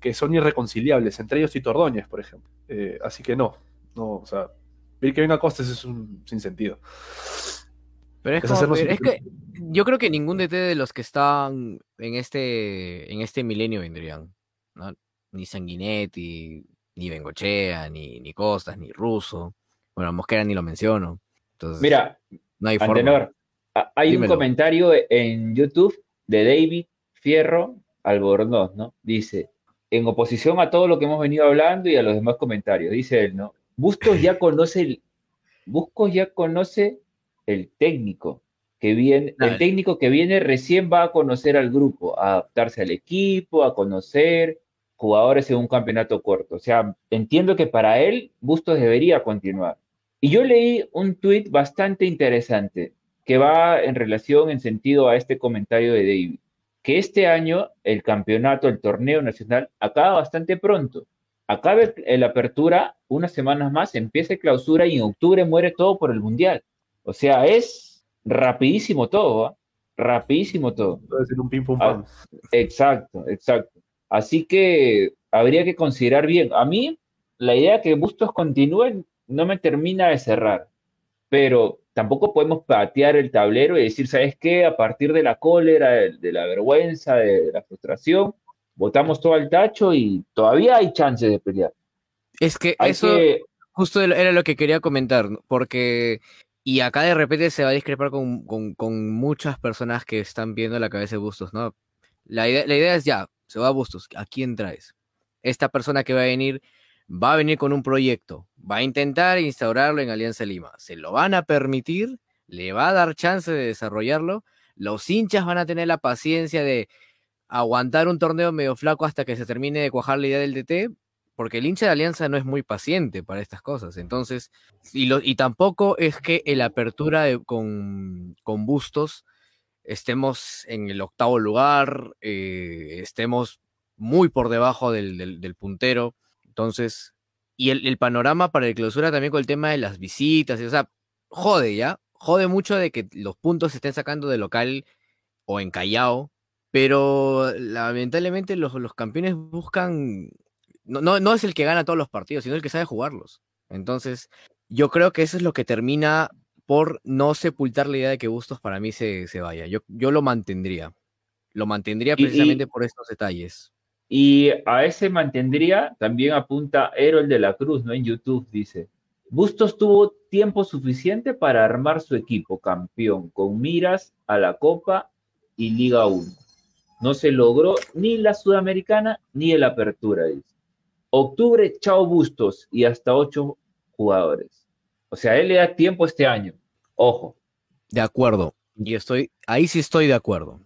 que son irreconciliables, entre ellos Tito Ordóñez, por ejemplo. Eh, así que no, no, o sea, ver que venga Costas es un sinsentido. Pero es, Es como- pero es que yo creo que ningún DT de los que están en este, en este milenio vendrían. ¿no? Ni Sanguinetti, ni Bengochea, ni, ni Costas, ni Russo. Bueno, Mosquera ni lo menciono. Entonces, Mira, no hay forma. Antenor, a- hay Dímelo. un comentario en YouTube de David Fierro Albornoz, ¿no? Dice, en oposición a todo lo que hemos venido hablando y a los demás comentarios, dice él, ¿no? Bustos ya [laughs] conoce el, Buscos ya conoce el técnico que viene, el técnico que viene recién va a conocer al grupo, a adaptarse al equipo, a conocer jugadores en un campeonato corto. O sea, entiendo que para él Bustos debería continuar. Y yo leí un tuit bastante interesante que va en relación, en sentido a este comentario de David, que este año el campeonato, el torneo nacional, acaba bastante pronto. Acaba el apertura, unas semanas más, empieza el clausura y en octubre muere todo por el mundial. O sea, es rapidísimo todo, ¿ah? Rapidísimo todo. Puede ser un pim pum Ah. Exacto, exacto. Así que habría que considerar bien. A mí, la idea que Bustos continúe no me termina de cerrar, pero tampoco podemos patear el tablero y decir, ¿sabes qué? A partir de la cólera, de, de la vergüenza, de, la frustración, botamos todo al tacho y todavía hay chances de pelear. Es que Hay eso que- justo era lo que quería comentar, porque, y acá de repente se va a discrepar con, con- muchas personas que están viendo la cabeza de Bustos, ¿no? La idea, la idea es ya, se va a Bustos, ¿a quién traes? Esta persona que va a venir, va a venir con un proyecto, va a intentar instaurarlo en Alianza Lima, se lo van a permitir, le va a dar chance de desarrollarlo, los hinchas van a tener la paciencia de aguantar un torneo medio flaco hasta que se termine de cuajar la idea del DT, porque el hincha de Alianza no es muy paciente para estas cosas. Entonces, y, tampoco es que el apertura con, con Bustos estemos en el octavo lugar, eh, estemos muy por debajo del, puntero. Entonces, y el, panorama para el clausura también con el tema de las visitas, o sea, jode ya, jode mucho de que los puntos se estén sacando de local o en Callao, pero lamentablemente los campeones buscan, no, no, no es el que gana todos los partidos, sino el que sabe jugarlos. Entonces, yo creo que eso es lo que termina por no sepultar la idea de que Bustos para mí se, se vaya. Yo, yo lo mantendría. Lo mantendría Y- y- precisamente por estos detalles. Y a ese mantendría también apunta Erol de la Cruz, ¿no? En YouTube dice, Bustos tuvo tiempo suficiente para armar su equipo campeón con miras a la Copa y Liga 1. No se logró ni la Sudamericana ni el Apertura, dice. Octubre, chao Bustos y hasta ocho jugadores. O sea, él le da tiempo este año. Ojo. De acuerdo. Y estoy, ahí sí estoy de acuerdo.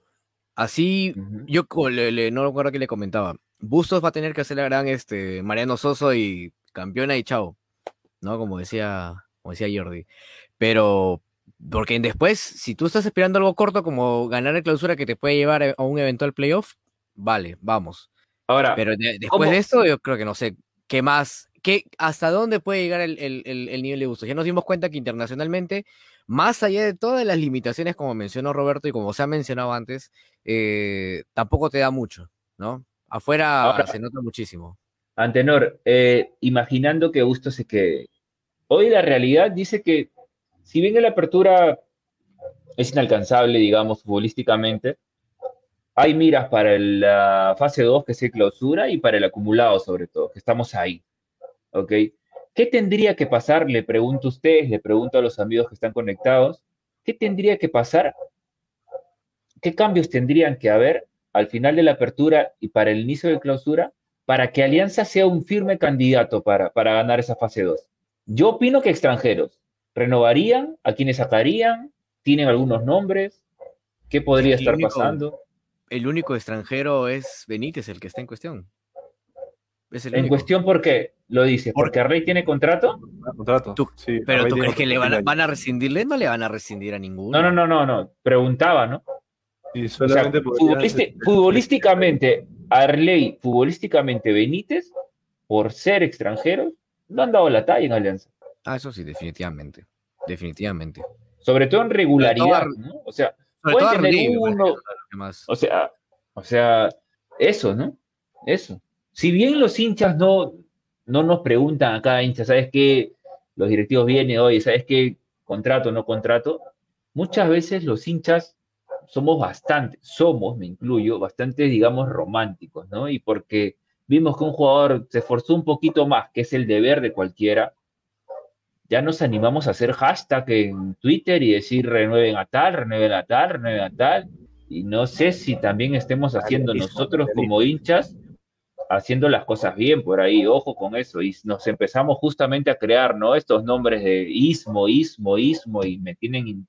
Así, yo le- le- no recuerdo que le comentaba. Bustos va a tener que hacer la gran este, Mariano Soso y campeona y chao. ¿No? Como decía, como decía Jordi. Pero, porque después, si tú estás esperando algo corto como ganar el clausura que te puede llevar a un eventual playoff, vale, vamos. Ahora, Pero de- después ¿cómo? de esto, yo creo que no sé qué más, qué, hasta dónde puede llegar el, el- el- el nivel de Bustos. Ya nos dimos cuenta que internacionalmente, más allá de todas las limitaciones, como mencionó Roberto y como se ha mencionado antes, eh, tampoco te da mucho, ¿no? Afuera Ahora- se nota muchísimo. Antenor, eh, imaginando que Bustos se quede. Hoy la realidad dice que, si bien la apertura es inalcanzable, digamos, futbolísticamente, hay miras para la fase 2, que se clausura, y para el acumulado, sobre todo, que estamos ahí. ¿Ok? ¿Qué tendría que pasar? Le pregunto a ustedes, le pregunto a los amigos que están conectados, ¿qué tendría que pasar? ¿Qué cambios tendrían que haber al final de la apertura y para el inicio de clausura para que Alianza sea un firme candidato para, para ganar esa fase 2? Yo opino que extranjeros. ¿Renovarían? ¿A quiénes sacarían? ¿Tienen algunos nombres? ¿Qué podría El estar único- pasando? El único extranjero es Benítez, el que está en cuestión. Es el En único. cuestión, ¿por qué lo dice? Por- ¿Porque Rey tiene contrato? Contrato. Tú- Sí, Pero Arrey tú crees que le van a, contrato van a rescindirle, no le van a rescindir a ninguno. No, no, no, no, no. Preguntaba, ¿no? Y O sea, futbolísticamente, Arley, futbolísticamente Benítez, por ser extranjeros, no han dado la talla en Alianza. Ah, eso sí, definitivamente. Definitivamente. Sobre todo en regularidad, ¿no? O sea, Sobre todo tener uno- O sea, o sea, eso, ¿no? Eso. Si bien los hinchas no, no nos preguntan a cada hincha, ¿sabes qué? Los directivos vienen, oye, ¿sabes qué? Contrato, no contrato. muchas veces los hinchas somos bastante, somos, me incluyo, bastante, digamos, románticos, ¿no? Y porque vimos que un jugador se esforzó un poquito más, que es el deber de cualquiera, ya nos animamos a hacer hashtag en Twitter y decir renueven a tal, renueven a tal, renueven a tal. Y no sé si también estemos haciendo nosotros como hinchas, haciendo las cosas bien por ahí, ojo con eso. Y nos empezamos justamente a crear, ¿no? Estos nombres de ismo, ismo, ismo, y me tienen...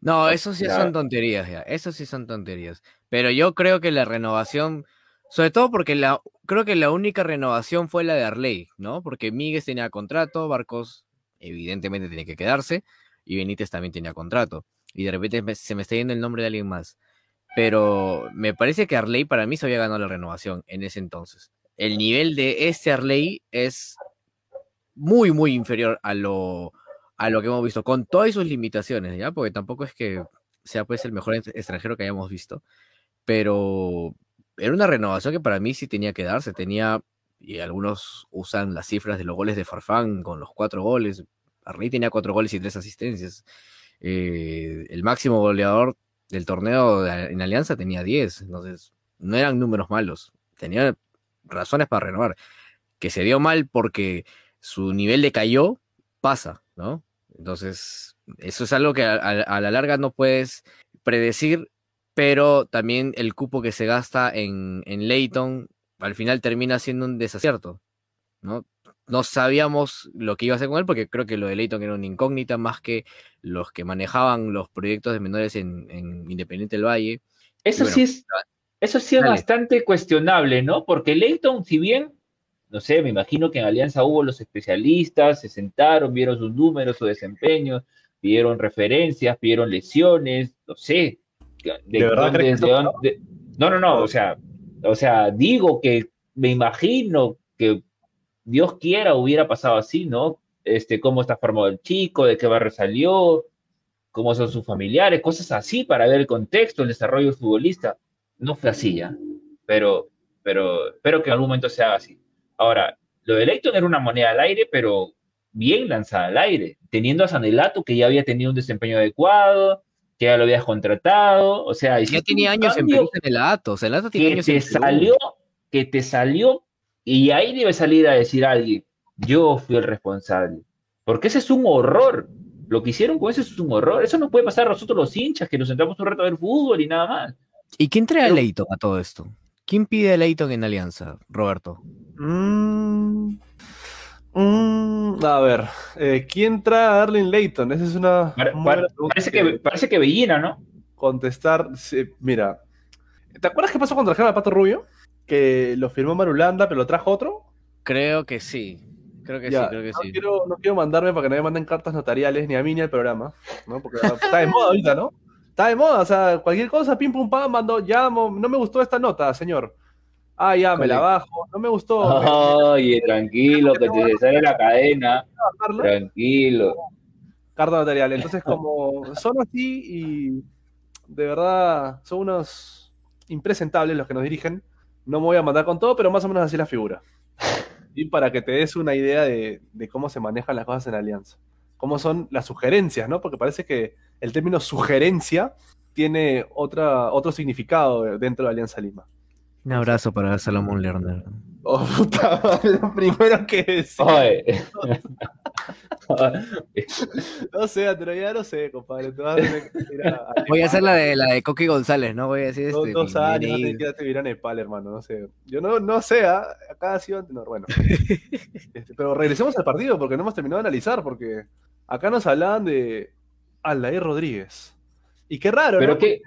No, eso sí son tonterías, ya. Eso sí son tonterías. Pero yo creo que la renovación, sobre todo porque la, creo que la única renovación fue la de Arley, ¿no? Porque Miguel tenía contrato, Barcos evidentemente tiene que quedarse, y Benítez también tenía contrato. Y de repente se me está yendo el nombre de alguien más. Pero me parece que Arley para mí se había ganado la renovación en ese entonces. El nivel de este Arley es muy, muy inferior a lo, a lo que hemos visto, con todas sus limitaciones, ¿ya? Porque tampoco es que sea pues el mejor extranjero que hayamos visto. Pero era una renovación que para mí sí tenía que darse. Tenía y algunos usan las cifras de los goles de Farfán con los cuatro goles. Arley tenía cuatro goles y tres asistencias. Eh, el máximo goleador del torneo en Alianza tenía diez. Entonces, no eran números malos. Tenía razones para renovar. Que se dio mal porque su nivel decayó, pasa, ¿no? Entonces, eso es algo que a, la larga no puedes predecir, pero también el cupo que se gasta en, en Leighton al final termina siendo un desacierto, ¿no? No sabíamos lo que iba a hacer con él, porque creo que lo de Leighton era una incógnita más que los que manejaban los proyectos de menores en, Independiente del Valle. Eso sí es, eso sí es bastante cuestionable, ¿no? Porque Leighton, si bien, no sé, me imagino que en Alianza hubo los especialistas, se sentaron, vieron sus números, su desempeño, pidieron referencias, pidieron lesiones, no sé. ¿De, verdad no, no, no, o sea, o sea, digo que me imagino que Dios quiera hubiera pasado así, ¿no? Este, cómo está formado el chico, de qué barrio salió, cómo son sus familiares, cosas así para ver el contexto, el desarrollo del futbolista. No fue así ya, pero, pero que en algún momento sea así. Ahora, lo de Leighton era una moneda al aire, pero bien lanzada al aire, teniendo a Sanelato que ya había tenido un desempeño adecuado, que ya lo habías contratado, o sea... Ya tenía años en Perú en el Atos, el Atos tiene años te salió, Que te salió, y ahí debe salir a decir alguien, yo fui el responsable, porque ese es un horror, lo que hicieron con eso es un horror, eso no puede pasar a nosotros los hinchas, que nos sentamos un rato a ver fútbol y nada más. ¿Y quién trae a Leighton a todo esto? ¿Quién pide a Leighton en Alianza, Roberto? Mmm... Mm, a ver, eh, ¿quién trae a Darlene Layton? Esa es una. parece, que, parece que Bellina, ¿no? Contestar. mira, ¿te acuerdas qué pasó cuando trajeron a Pato Rubio? Que lo firmó Marulanda, pero lo trajo otro. Creo que sí. Creo que sí, creo que no sí. Quiero, no quiero mandarme para que no me manden cartas notariales ni a mí ni al programa, ¿no? Porque está de moda ahorita, ¿no? Está de moda, o sea, cualquier cosa, pim pum pam, mando, llamo, no me gustó esta nota, señor. Ah, ya, me la bajo. No me gustó. Oye, tranquilo, que te sale la cadena. Tranquilo. Carta material. Entonces, como son así y de verdad son unos impresentables los que nos dirigen, no me voy a mandar con todo, pero más o menos así la figura. [laughs] Y para que te des una idea de, de cómo se manejan las cosas en Alianza. Cómo son las sugerencias, ¿no? Porque parece que el término sugerencia tiene otra, otro significado dentro de Alianza Lima. Un abrazo para Salomón Lerner. Oh, puta madre, lo primero que decía. [laughs] no sé, pero ya no sé, compadre. voy a hacer la de la de Coqui González, ¿no? Voy a decir este. Dos, años, no te quedaste vivir a Nepal, hermano, no sé. Yo no, no sé, ¿ah? acá ha sido. No, bueno. [laughs] Este, pero regresemos al partido porque no hemos terminado de analizar, porque acá nos hablaban de Aldair Rodríguez. Y qué raro, ¿Pero ¿no? Qué?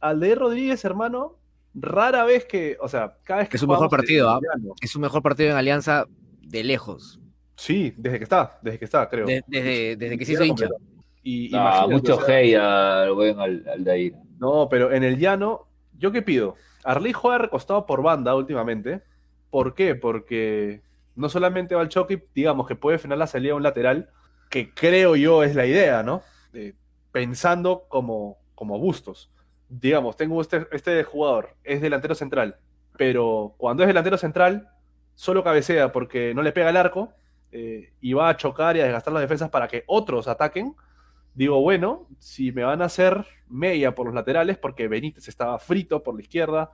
Aldair Rodríguez, hermano, rara vez que, o sea, cada vez que es un mejor partido, ¿ah? es un mejor partido en Alianza de lejos. Sí, desde que está, desde que está, creo. desde, desde, que se hizo hincha. Y, mucho hey al buen Aldair. No, pero en el llano, ¿yo qué pido? Arley juega recostado por banda últimamente. ¿Por qué? Porque no solamente va al choque, digamos que puede frenar la salida a un lateral, que creo yo es la idea, ¿no? pensando como, como Bustos digamos, tengo este, este jugador, es delantero central, pero cuando es delantero central, solo cabecea porque no le pega el arco eh, y va a chocar y a desgastar las defensas para que otros ataquen, digo, bueno, si me van a hacer media por los laterales, porque Benítez estaba frito por la izquierda,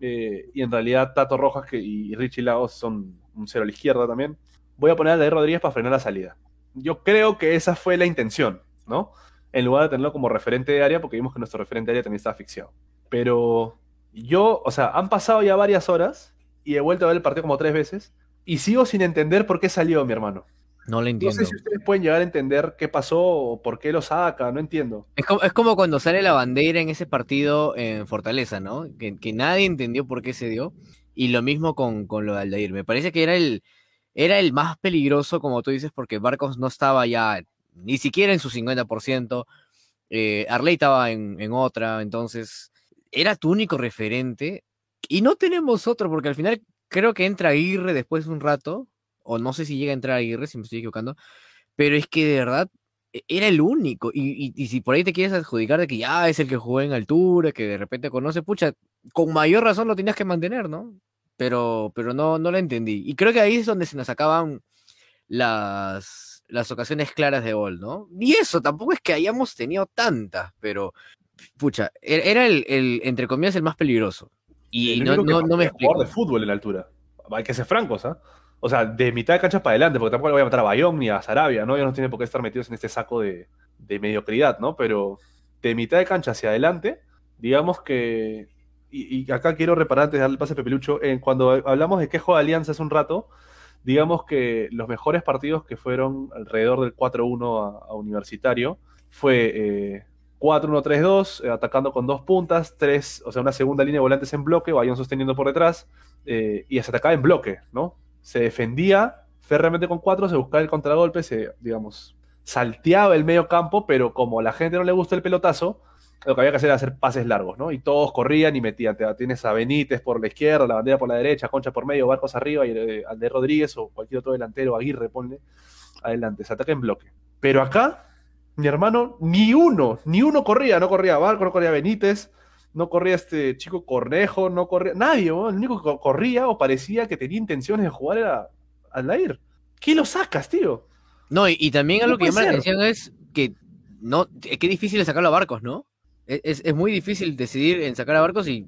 eh, y en realidad Tato Rojas y Richie Lagos son un cero a la izquierda también, voy a poner a de Rodríguez para frenar la salida. Yo creo que esa fue la intención, ¿no? En lugar de tenerlo como referente de área, porque vimos que nuestro referente de área también estaba asfixiado. Pero yo, o sea, han pasado ya varias horas y he vuelto a ver el partido como tres veces y sigo sin entender por qué salió mi hermano. No lo entiendo. No sé si ustedes pueden llegar a entender qué pasó o por qué lo saca, no entiendo. Es como, es como cuando sale la bandera en ese partido en Fortaleza, ¿no? Que, que nadie entendió por qué se dio. Y lo mismo con, con lo de Aldair. Me parece que era el, era el más peligroso, como tú dices, porque Barcos no estaba ya ni siquiera en su 50%. Eh, Arley estaba en, en otra, entonces era tu único referente. Y no tenemos otro, porque al final creo que entra Aguirre después de un rato o no sé si llega a entrar Aguirre, si me estoy equivocando, pero es que de verdad e, era el único. Y, si por ahí te quieres adjudicar de que ya es el que jugó en altura, que de repente conoce, pucha, con mayor razón lo tenías que mantener, ¿no? Pero, pero no, no lo entendí. Y creo que ahí es donde se nos acaban las, las ocasiones claras de gol, ¿no? Y eso, tampoco es que hayamos tenido tantas, pero, pucha, e, era el, el entre comillas, el más peligroso. Y no, no, no, me explico. de fútbol en altura. Hay que ser francos, ¿ah? o sea, de mitad de cancha para adelante, porque tampoco le voy a matar a Bayón ni a Sarabia, ¿no? Ellos no tienen por qué estar metidos en este saco de, mediocridad, ¿no? Pero de mitad de cancha hacia adelante, digamos que. Y, acá quiero reparar antes de darle el pase a Pepelucho. En, cuando hablamos de qué juega Alianza hace un rato, digamos que los mejores partidos que fueron alrededor del 4-1 a, Universitario fue eh, 4-1-3-2, eh, atacando con dos puntas, tres, o sea, una segunda línea de volantes en bloque, Bayón sosteniendo por detrás, eh, y se atacaba en bloque, ¿no? se defendía férreamente con cuatro, se buscaba el contragolpe, se, digamos, salteaba el medio campo, pero como a la gente no le gusta el pelotazo, lo que había que hacer era hacer pases largos, ¿no? Y todos corrían y metían. Tienes a Benítez por la izquierda, la bandera por la derecha, Concha por medio, Barcos arriba, y eh, al de Rodríguez o cualquier otro delantero, Aguirre, ponle adelante. Se ataca en bloque. Pero acá, mi hermano, ni uno, ni uno corría. No corría Barco, no corría Benítez, no corría este chico Cornejo, no corría nadie, el único que corría o parecía que tenía intenciones de jugar era Aldair. ¿Qué lo sacas, tío? No, y, también algo que llama la atención es que no, qué difícil es sacarlo a Barcos, ¿no? Es, muy difícil decidir en sacar a Barcos y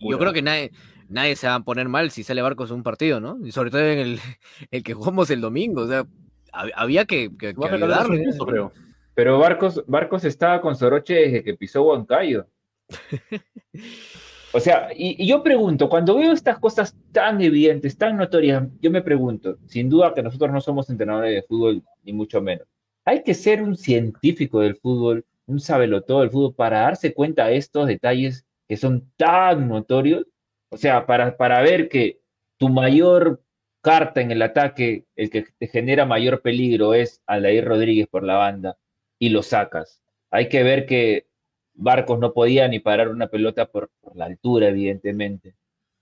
yo creo que nadie, nadie se va a poner mal si sale Barcos en un partido, ¿no? Y sobre todo en el, [laughs] el que jugamos el domingo, o sea, había que, que, creo. Pero Barcos, Barcos estaba con Soroche desde que pisó Huancayo. [laughs] O sea, y, yo pregunto, cuando veo estas cosas tan evidentes, tan notorias, yo me pregunto, sin duda que nosotros no somos entrenadores de fútbol, ni mucho menos. Hay que ser un científico del fútbol, un todo del fútbol, para darse cuenta de estos detalles que son tan notorios. O sea, para, para ver que tu mayor carta en el ataque, el que te genera mayor peligro es Aldair Rodríguez por la banda, y lo sacas. Hay que ver que Barcos no podía ni parar una pelota por, la altura, evidentemente.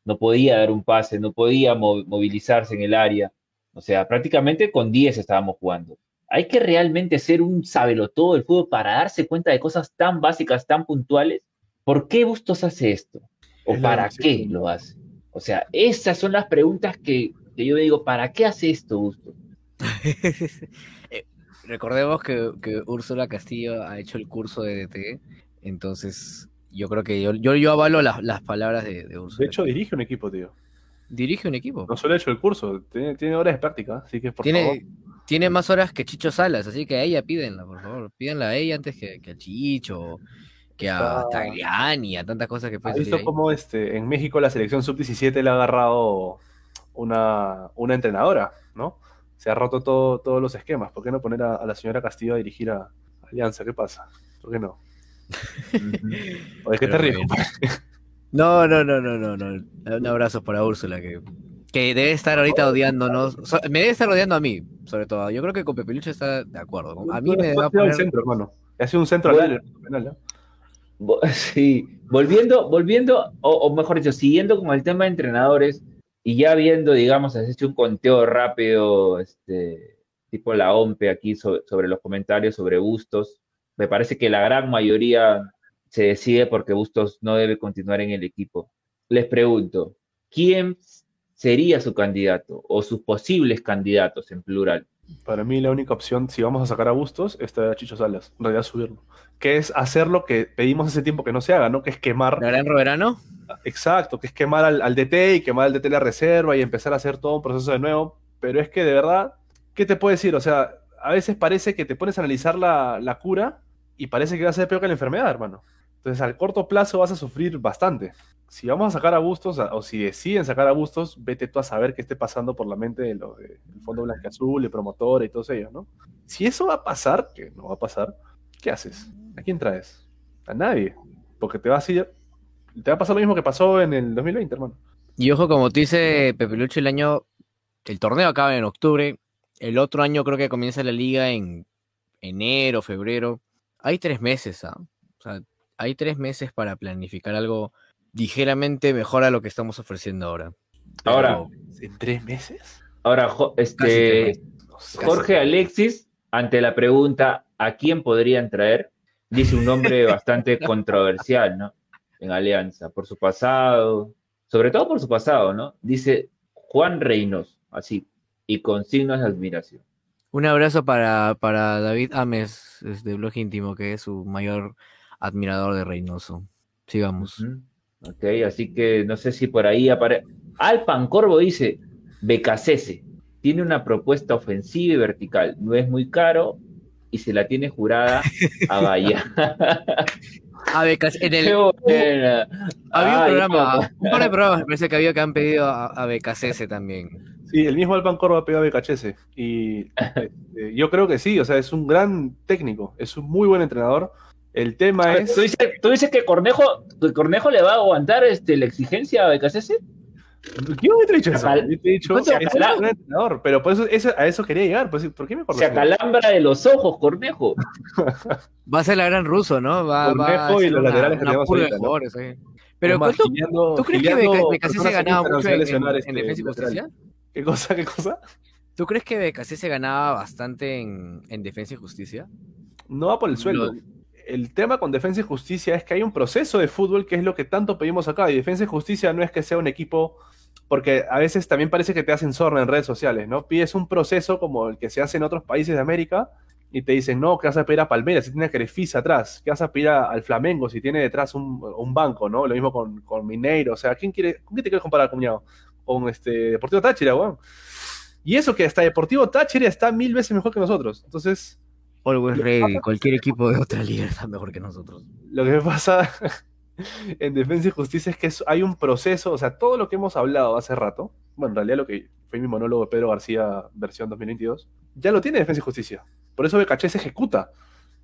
No podía dar un pase, no podía movilizarse en el área. O sea, prácticamente con 10 estábamos jugando. Hay que realmente ser un todo del fútbol para darse cuenta de cosas tan básicas, tan puntuales. ¿Por qué Bustos hace esto? ¿O para qué lo hace? O sea, esas son las preguntas que, yo digo, ¿para qué hace esto Bustos? [laughs] Eh, recordemos que, que Úrsula Castillo ha hecho el curso de DT entonces, yo creo que yo, yo, avalo las, las palabras de, de De hecho, dirige un equipo, tío. Dirige un equipo. No solo ha hecho el curso, tiene, horas de práctica, así que por tiene, favor. Tiene más horas que Chicho Salas, así que a ella pídenla, por favor. Pídenla a ella antes que, que a Chicho, que a Tagliani, a tantas cosas que puede visto cómo este, en México la selección sub-17 le ha agarrado una, una entrenadora, ¿no? Se ha roto todo, todos los esquemas. ¿Por qué no poner a, la señora Castillo a dirigir a Alianza? ¿Qué pasa? ¿Por qué no? [laughs] Oye, ¿qué te ríes? No, no, no, no, no, no. Un abrazo para Úrsula, que, que debe estar ahorita odiándonos. me debe estar odiando a mí, sobre todo. Yo creo que con Pepelucho está de acuerdo. A mí me va a poner... centro, hermano. Ha sido un centro al penal, [laughs] Sí, volviendo, volviendo, o, mejor dicho, siguiendo con el tema de entrenadores y ya viendo, digamos, has hecho un conteo rápido, este, tipo la OMPE aquí sobre los comentarios sobre Bustos me parece que la gran mayoría se decide porque Bustos no debe continuar en el equipo. Les pregunto, ¿quién sería su candidato o sus posibles candidatos en plural Para mí la única opción, si vamos a sacar a Bustos, es traer a Chicho Salas, en realidad subirlo. Que es hacer lo que pedimos hace tiempo que no se haga, ¿no? Que es quemar. ¿La gran Roberano? Exacto, que es quemar al, al DT y quemar al DT la reserva y empezar a hacer todo un proceso de nuevo. Pero es que de verdad, ¿qué te puedo decir? O sea, a veces parece que te pones a analizar la, la cura y parece que va a ser peor que la enfermedad, hermano. Entonces, al corto plazo vas a sufrir bastante. Si vamos a sacar a Bustos, o si deciden sacar a Bustos, vete tú a saber qué esté pasando por la mente de lo del Fondo Blanca-Azul, el promotor y todos ellos, ¿no? Si eso va a pasar, que no va a pasar, ¿qué haces? ¿A quién traes? A nadie. Porque te va a, te va a pasar lo mismo que pasó en el 2020, hermano. Y ojo, como te dice Pepe Lucho, el año, el torneo acaba en octubre, el otro año creo que comienza la liga en enero, febrero. Hay tres meses, ¿ah? O sea, hay tres meses para planificar algo ligeramente mejor a lo que estamos ofreciendo ahora. ahora, ¿en tres meses? Ahora, este, Jorge Alexis, ante la pregunta ¿a quién podrían traer? Dice un nombre [laughs] bastante controversial, ¿no? En Alianza, por su pasado, sobre todo por su pasado, ¿no? Dice Juan Reynos, así, y con signos de admiración. Un abrazo para, para David Ames, de Blog Íntimo, que es su mayor admirador de Reynoso. Sigamos. Ok, así que no sé si por ahí aparece. Alpan Corvo dice: Becasese tiene una propuesta ofensiva y vertical. No es muy caro y se la tiene jurada a [laughs] Bahía. a Becasese. En el, había un programa, un par de programas, me parece que había que han pedido a, a Becasese también. Sí, el mismo Alpan Corvo ha pedido a Becachese. Y [laughs] este, yo creo que sí, o sea, es un gran técnico, es un muy buen entrenador el tema es. ¿Tú dices, ¿tú dices que Cornejo, Cornejo le va a aguantar este, la exigencia a Becasese? Yo no te he dicho eso. Te he dicho, es un entrenador, pero por eso, a eso quería llegar. Pues, ¿Por qué me Se acalambra de los ojos, Cornejo. [laughs] va a ser la gran ruso, ¿no? Va, Cornejo va y los laterales que tenemos ahorita, ¿no? Pero ¿tú, ¿tú crees que Becasese ganaba mucho en, en, en, defensa y justicia? ¿Qué cosa? ¿Qué cosa? ¿Tú crees que Becasese ganaba bastante en, en defensa y justicia? No va por el sueldo el tema con Defensa y Justicia es que hay un proceso de fútbol que es lo que tanto pedimos acá. Y Defensa y Justicia no es que sea un equipo, porque a veces también parece que te hacen sorna en redes sociales, ¿no? Pides un proceso como el que se hace en otros países de América y te dicen, no, que vas a pedir a Palmeiras si tiene a Crefisa atrás, que vas a pedir al Flamengo si tiene detrás un, banco, ¿no? Lo mismo con, con, Mineiro, o sea, ¿quién quiere, ¿con qué te quieres comparar, cuñado? Con este Deportivo Táchira, weón. Y eso que hasta Deportivo Táchira está mil veces mejor que nosotros. Entonces, Always ready. Cualquier equipo de otra liga está mejor que nosotros. Lo que pasa [laughs] en Defensa y Justicia es que hay un proceso, o sea, todo lo que hemos hablado hace rato, bueno, en realidad lo que fue mi monólogo de Pedro García versión 2022, ya lo tiene Defensa y Justicia. Por eso Becaché se ejecuta.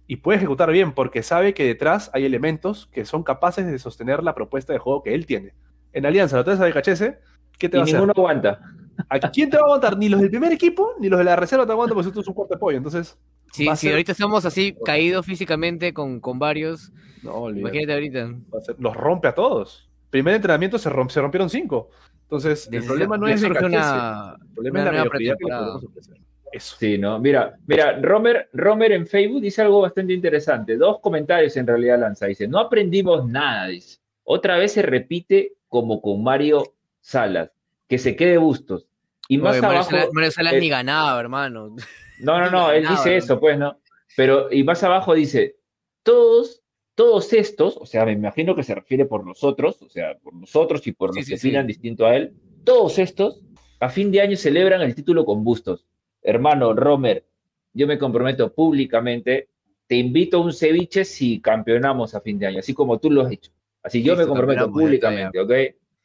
Y puede ejecutar bien, porque sabe que detrás hay elementos que son capaces de sostener la propuesta de juego que él tiene. En Alianza, lo traes a Becachese, ¿qué te va a hacer? ninguno aguanta. ¿A quién te va a aguantar? Ni los del primer equipo, ni los de la reserva te aguantan, porque tú es un cuarto de pollo. Entonces, Sí, sí, ahorita estamos así caídos físicamente con, con varios. No, Imagínate ahorita. los rompe a todos. Primer entrenamiento se, se rompieron cinco. Entonces, el problema no es de una, el problema es la mediocridad que podemos ofrecer. Eso. Sí, ¿no? Mira, mira, Romer, Romer en Facebook dice algo bastante interesante. Dos comentarios en realidad lanza. Dice, no aprendimos nada, dice. Otra vez se repite como con Mario Salas, que se quede bustos. Y más abajo. Mario Salas, ni ganaba, hermano. No, no, no, él dice eso, pues, ¿no? Pero, y más abajo dice, todos, todos estos, o sea, me imagino que se refiere por nosotros, o sea, por nosotros y por los que opinan distinto a él, todos estos, a fin de año celebran el título con bustos. Hermano Romer, yo me comprometo públicamente, te invito a un ceviche si campeonamos a fin de año, así como tú lo has hecho. Así yo me comprometo públicamente, ¿ok?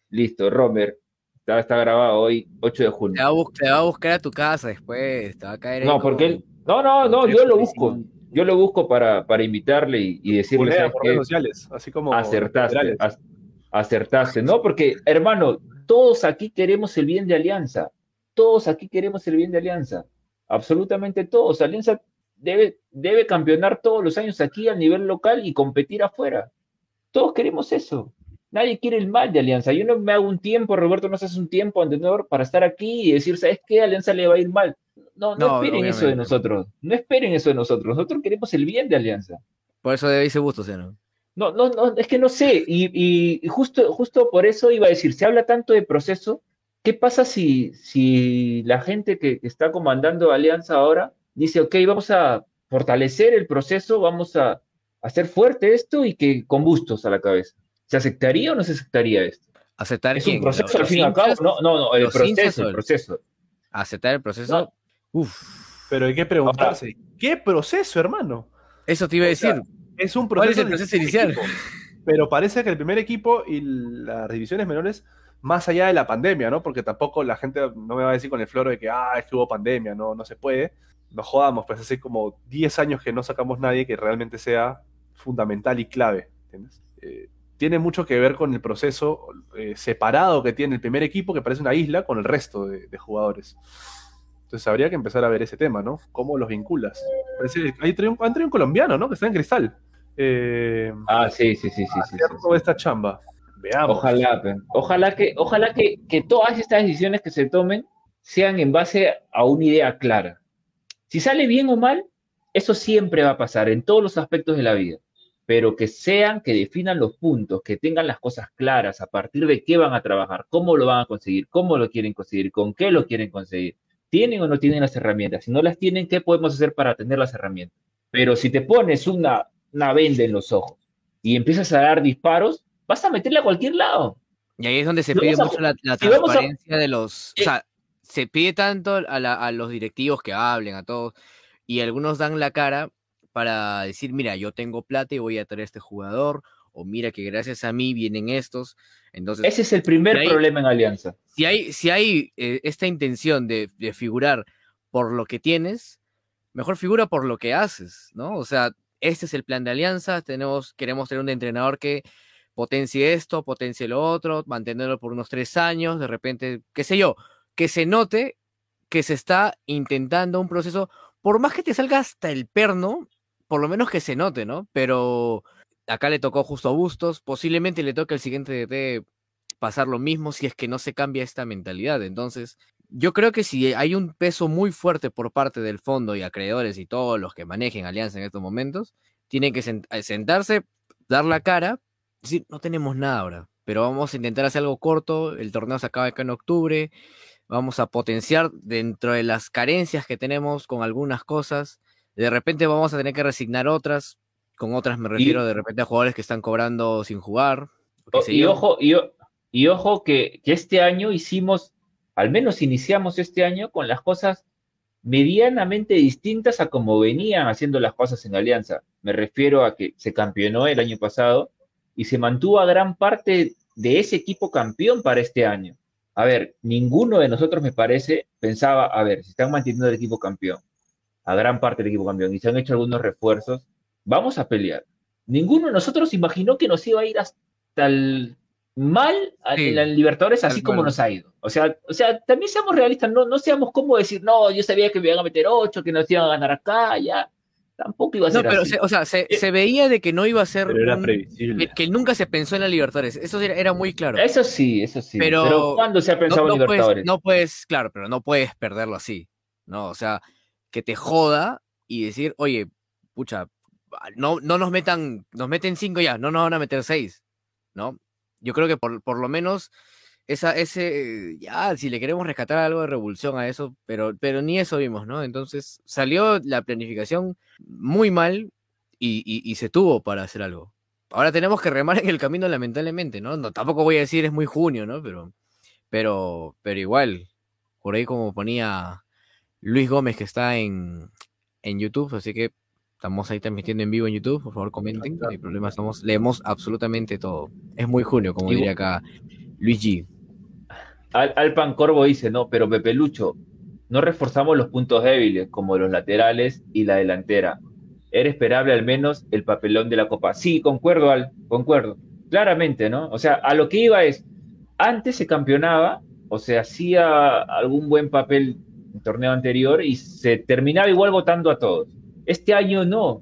Listo, Romer, Está, grabado hoy, 8 de junio. Te va, a buscar a tu casa después, te va a caer. No, porque él. No, no, no, yo lo busco. Yo lo busco para, para invitarle y, decirle. por redes sociales, así como. Acertaste, acertaste, ¿no? Porque, hermano, todos aquí queremos el bien de Alianza. Todos aquí queremos el bien de Alianza. Absolutamente todos. Alianza debe, debe campeonar todos los años aquí a nivel local y competir afuera. Todos queremos eso. Nadie quiere el mal de Alianza. Yo no me hago un tiempo, Roberto no se hace un tiempo, entrenador, para estar aquí y decir, ¿sabes qué? Alianza le va a ir mal. No, no, esperen eso de nosotros. No esperen eso de nosotros. Nosotros queremos el bien de Alianza. Por eso debe irse gusto, ¿sí, no? No, no, no, es que no sé. Y, justo, justo por eso iba a decir, se habla tanto de proceso, ¿qué pasa si, si la gente que, está comandando Alianza ahora dice, ok, vamos a fortalecer el proceso, vamos a hacer fuerte esto y que con bustos a la cabeza? ¿Se aceptaría o no se aceptaría esto? ¿Aceptar es quién? un proceso al ¿Los fin y al cabo. No, no, no, el ¿Los hinchas proceso, el proceso. ¿Aceptar el proceso? Uf. Pero hay que preguntarse, ¿qué proceso, hermano? Eso te iba a O sea, decir. Es un ¿Cuál es proceso, el inicial? equipo. Pero parece que el primer equipo y las divisiones menores, más allá de la pandemia, ¿no? Porque tampoco la gente no me va a decir con el floro de que, ah, es que hubo pandemia, no, no se puede. Nos jodamos, pues hace como 10 años que no sacamos nadie que realmente sea fundamental y clave, ¿entiendes? Eh, tiene mucho que ver con el proceso eh, separado que tiene el primer equipo, que parece una isla, con el resto de, de jugadores. Entonces habría que empezar a ver ese tema, ¿no? ¿Cómo los vinculas? Parece- Hay un, han traído un colombiano, ¿no? Que está en cristal. Eh, Ah, sí, sí, sí, sí. sí, sí, esta chamba. Veamos. Ojalá, ojalá que, ojalá que, que todas estas decisiones que se tomen sean en base a una idea clara. Si sale bien o mal, eso siempre va a pasar en todos los aspectos de la vida, pero que sean, que definan los puntos, que tengan las cosas claras, a partir de qué van a trabajar, cómo lo van a conseguir, cómo lo quieren conseguir, con qué lo quieren conseguir. ¿Tienen o no tienen las herramientas? Si no las tienen, ¿qué podemos hacer para tener las herramientas? Pero si te pones una, una venda en los ojos y empiezas a dar disparos, vas a meterle a cualquier lado. Y ahí es donde se pide a mucho la, a- transparencia de los... Eh. O sea, se pide tanto a, la- a los directivos que hablen, a todos, y algunos dan la cara para decir, mira, yo tengo plata y voy a traer este jugador, o mira que gracias a mí vienen estos. Entonces, Ese es el primer problema en Alianza. si hay, si hay eh, esta intención de, de figurar por lo que tienes, mejor figura por lo que haces, ¿no? O sea, este es el plan de alianza, tenemos, queremos tener un entrenador que potencie esto, potencie lo otro, mantenerlo por unos tres años, de repente, qué sé yo, que se note que se está intentando un proceso, por más que te salga hasta el perno, por lo menos que se note, ¿no? Pero acá le tocó justo a Bustos, posiblemente le toque al siguiente DT pasar lo mismo si es que no se cambia esta mentalidad. Entonces, yo creo que si hay un peso muy fuerte por parte del fondo y acreedores y todos los que manejen Alianza en estos momentos, tienen que eh, sentarse, dar la cara, decir, no tenemos nada ahora, pero vamos a intentar hacer algo corto, el torneo se acaba acá en octubre, vamos a potenciar dentro de las carencias que tenemos con algunas cosas, de repente vamos a tener que resignar otras, con otras me refiero de repente a jugadores que están cobrando sin jugar. o qué O- sé y ojo, y, ojo que, que este año hicimos, al menos iniciamos este año con las cosas medianamente distintas a como venían haciendo las cosas en Alianza. Me refiero a que se campeonó el año pasado y se mantuvo a gran parte de ese equipo campeón para este año. A ver, ninguno de nosotros, me parece, pensaba, a ver, si están manteniendo el equipo campeón, a gran parte del equipo campeón, y se han hecho algunos refuerzos, vamos a pelear. Ninguno de nosotros imaginó que nos iba a ir hasta el mal Sí, en la Libertadores, así como cual. nos ha ido. O sea, o sea, también seamos realistas, no, no seamos como decir, no, yo sabía que me iban a meter ocho, que nos iban a ganar acá, ya. Tampoco iba a No, ser pero, así. se- o sea, se, Eh, se veía de que no iba a ser Pero era un- previsible. que, que nunca se pensó en la Libertadores. Eso era, era muy claro. Eso sí, eso sí. Pero- Pero, ¿cuándo se ha No, pensado no en puedes, Libertadores? no puedes, claro, pero no puedes perderlo así, ¿no? O sea, que te joda y decir, oye, pucha, no, no nos metan, nos meten cinco ya, no nos van a meter seis, ¿no? Yo creo que por, por lo menos esa, ese, ya, si le queremos rescatar algo de revulsión a eso, pero, pero ni eso vimos, ¿no? Entonces salió la planificación muy mal y, y- y se tuvo para hacer algo. Ahora tenemos que remar en el camino, lamentablemente, ¿no? no tampoco voy a decir es muy junio, ¿no? Pero, pero, pero igual, por ahí como ponía Luis Gómez que está en, en YouTube, así que estamos ahí transmitiendo en vivo en YouTube, por favor comenten, no hay problema, estamos, leemos absolutamente todo. Es muy junio, como diría acá Luis G. Al, Alpan Corvo dice, no, pero Pepe Lucho, no reforzamos los puntos débiles, como los laterales y la delantera. Era esperable al menos el papelón de la Copa. Sí, concuerdo, Al, concuerdo. Claramente, ¿no? O sea, a lo que iba es, antes se campeonaba o se hacía algún buen papel torneo anterior y se terminaba igual votando a todos. Este año no.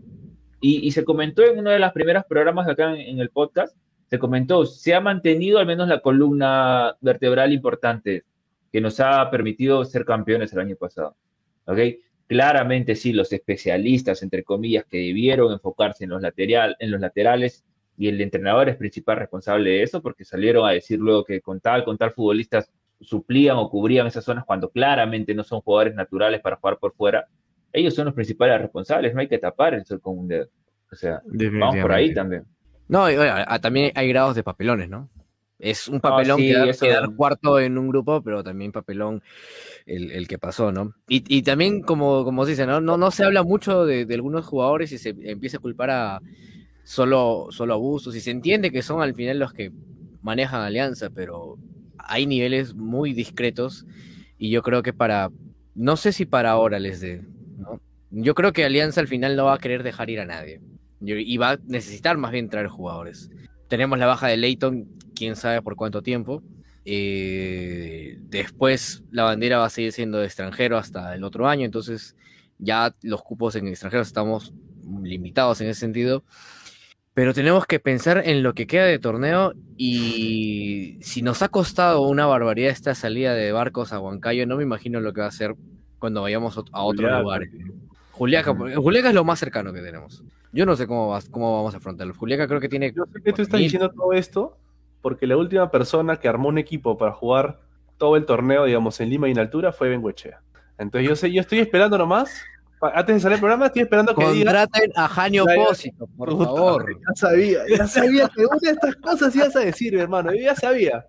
Y, y se comentó en uno de los primeros programas acá en, en el podcast, se comentó, se ha mantenido al menos la columna vertebral importante que nos ha permitido ser campeones el año pasado. ¿Ok? Claramente sí, los especialistas, entre comillas, que debieron enfocarse en los, lateral, en los laterales y el entrenador es principal responsable de eso porque salieron a decir luego que con tal, con tal futbolistas suplían o cubrían esas zonas cuando claramente no son jugadores naturales para jugar por fuera, ellos son los principales responsables, no hay que tapar el sol con un dedo. O sea, vamos por ahí también. No, y, también hay grados de papelones, ¿no? Es un papelón quedar, cuarto en un grupo, pero también papelón el, que pasó, ¿no? Y, también, como, como se dice, ¿no? No, no se habla mucho de, algunos jugadores y se empieza a culpar a solo, solo abusos y se entiende que son al final los que manejan Alianza, pero hay niveles muy discretos y yo creo que para, no sé si para ahora les dé, ¿no? Yo creo que Alianza al final no va a querer dejar ir a nadie y va a necesitar más bien traer jugadores. Tenemos la baja de Leighton, quién sabe por cuánto tiempo. Eh, después la bandera va a seguir siendo de extranjero hasta el otro año, entonces ya los cupos en extranjeros estamos limitados en ese sentido. Pero tenemos que pensar en lo que queda de torneo y si nos ha costado una barbaridad esta salida de barcos a Huancayo, no me imagino lo que va a ser cuando vayamos a otros lugares. Juliaca, Juliaca es lo más cercano que tenemos. Yo no sé cómo, cómo vamos a afrontarlo. Juliaca creo que tiene. Yo sé que tú estás diciendo todo esto porque la última persona que armó un equipo para jugar todo el torneo, digamos, en Lima y en altura fue Benguechea. Entonces yo sé, yo estoy esperando nomás. Antes de salir el programa, estoy esperando que Contraten a Janio Pósito, por favor. Ya sabía, ya [laughs] sabía que una de estas cosas ibas a decir, hermano. Yo ya sabía.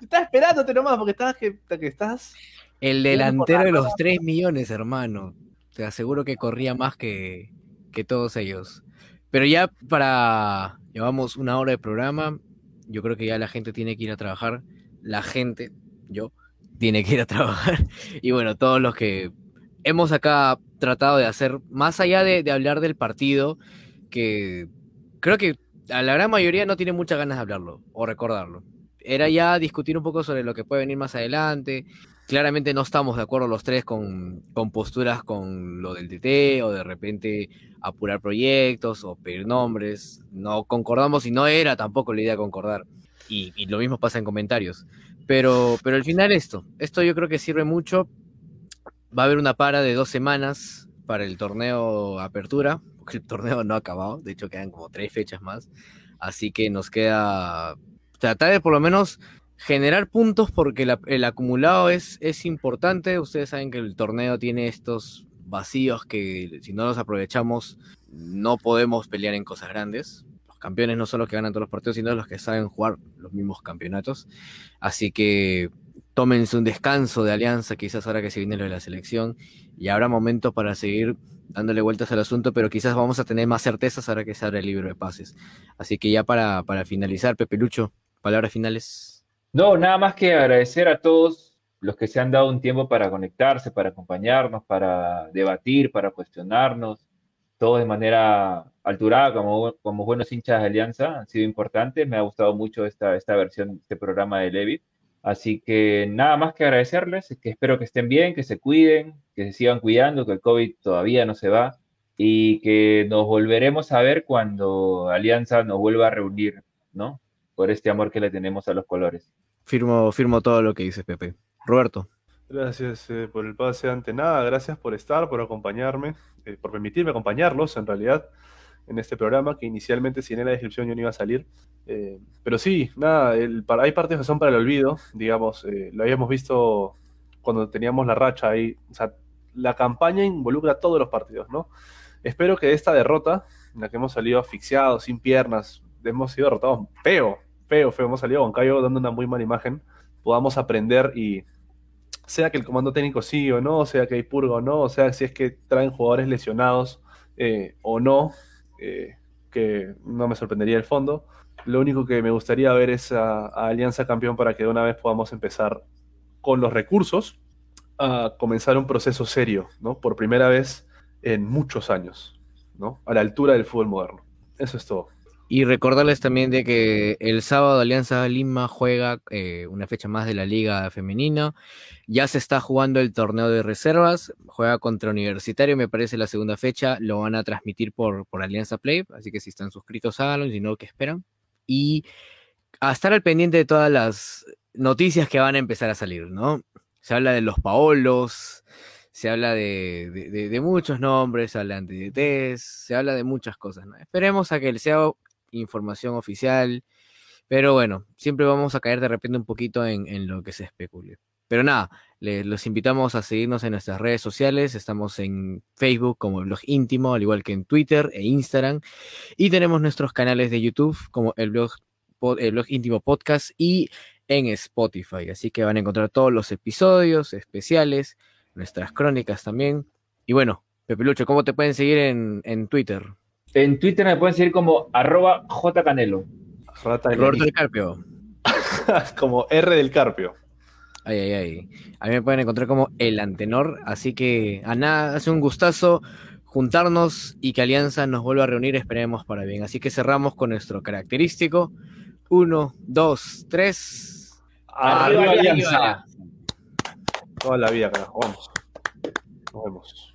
Estás esperándote nomás porque estás que, que estás. El delantero de los 3 millones, hermano. Te aseguro que corría más que, que todos ellos. Pero ya para, llevamos una hora de programa, yo creo que ya la gente tiene que ir a trabajar, la gente, yo, tiene que ir a trabajar. [laughs] Y bueno, todos los que hemos acá tratado de hacer, más allá de, hablar del partido, que creo que a la gran mayoría no tiene muchas ganas de hablarlo o recordarlo. Era ya discutir un poco sobre lo que puede venir más adelante, claramente no estamos de acuerdo los tres con, posturas con lo del TT o de repente apurar proyectos o pedir nombres. No concordamos y no era tampoco la idea concordar. Y, lo mismo pasa en comentarios. Pero, pero al final esto, esto yo creo que sirve mucho. Va a haber una para de dos semanas para el torneo Apertura, [laughs] porque el torneo no ha acabado, de hecho quedan como tres fechas más. Así que nos queda tratar de por lo menos generar puntos porque el acumulado es, es importante. Ustedes saben que el torneo tiene estos vacíos que si no los aprovechamos no podemos pelear en cosas grandes. Los campeones no son los que ganan todos los partidos, sino los que saben jugar los mismos campeonatos. Así que tómense un descanso de alianza, quizás ahora que se viene lo de la selección, y habrá momento para seguir dándole vueltas al asunto, pero quizás vamos a tener más certezas ahora que se abre el libro de pases. Así que ya para, para finalizar, Pepe Lucho, palabras finales. No, nada más que agradecer a todos los que se han dado un tiempo para conectarse, para acompañarnos, para debatir, para cuestionarnos, todos de manera alturada, como, como buenos hinchas de Alianza, han sido importantes. Me ha gustado mucho esta, esta versión, este programa de Levit. Así que nada más que agradecerles, que espero que estén bien, que se cuiden, que se sigan cuidando, que el COVID todavía no se va y que nos volveremos a ver cuando Alianza nos vuelva a reunir, ¿no? Por este amor que le tenemos a los colores. Firmo, firmo todo lo que dices, Pepe. Roberto. Gracias eh, por el pase ante nada, gracias por estar, por acompañarme, eh, por permitirme acompañarlos en realidad en este programa que inicialmente sin en la descripción yo no iba a salir. Eh, pero sí, nada, el, hay partes que son para el olvido, digamos, lo habíamos visto cuando teníamos la racha ahí, o sea, la campaña involucra todos los partidos, ¿no? Espero que esta derrota, en la que hemos salido asfixiados, sin piernas, hemos sido derrotados feo, feo, feo, hemos salido con Cayo dando una muy mala imagen, podamos aprender y sea que el comando técnico sí o no, sea que hay purga o no, sea si es que traen jugadores lesionados eh, o no, eh, que no me sorprendería el fondo. Lo único que me gustaría ver es a, Alianza Campeón para que de una vez podamos empezar con los recursos a comenzar un proceso serio, ¿no? Por primera vez en muchos años, ¿no? A la altura del fútbol moderno. Eso es todo. Y recordarles también de que el sábado Alianza Lima juega eh, una fecha más de la Liga Femenina. Ya se está jugando el torneo de reservas. Juega contra Universitario, me parece la segunda fecha. Lo van a transmitir por, por Alianza Play. Así que si están suscritos, háganlo. Si no, ¿qué esperan? Y a estar al pendiente de todas las noticias que van a empezar a salir, ¿no? Se habla de los Paolos, se habla de, muchos nombres, se habla de DTs, se habla de muchas cosas, ¿no? Esperemos a que el SEO información oficial, Pero bueno, siempre vamos a caer de repente un poquito en, lo que se especule. Pero nada, les, los invitamos a seguirnos en nuestras redes sociales. Estamos en Facebook como el blog íntimo, al igual que en Twitter e Instagram. Y tenemos nuestros canales de YouTube como el blog, el blog íntimo podcast y en Spotify. Así que van a encontrar todos los episodios especiales, nuestras crónicas también. Y bueno, Pepe Lucho, ¿cómo te pueden seguir en, en Twitter? En Twitter me pueden seguir como arroba jcanelo. Roberto del Carpio. [laughs] como R del Carpio. Ay, ay, ay. A mí me pueden encontrar como el antenor, así que a nada, hace un gustazo juntarnos y que Alianza nos vuelva a reunir, esperemos para bien. Así que cerramos con nuestro característico. Uno, dos, tres. Arriba, Alianza. Toda la vida, carajo. Vamos. Nos vemos.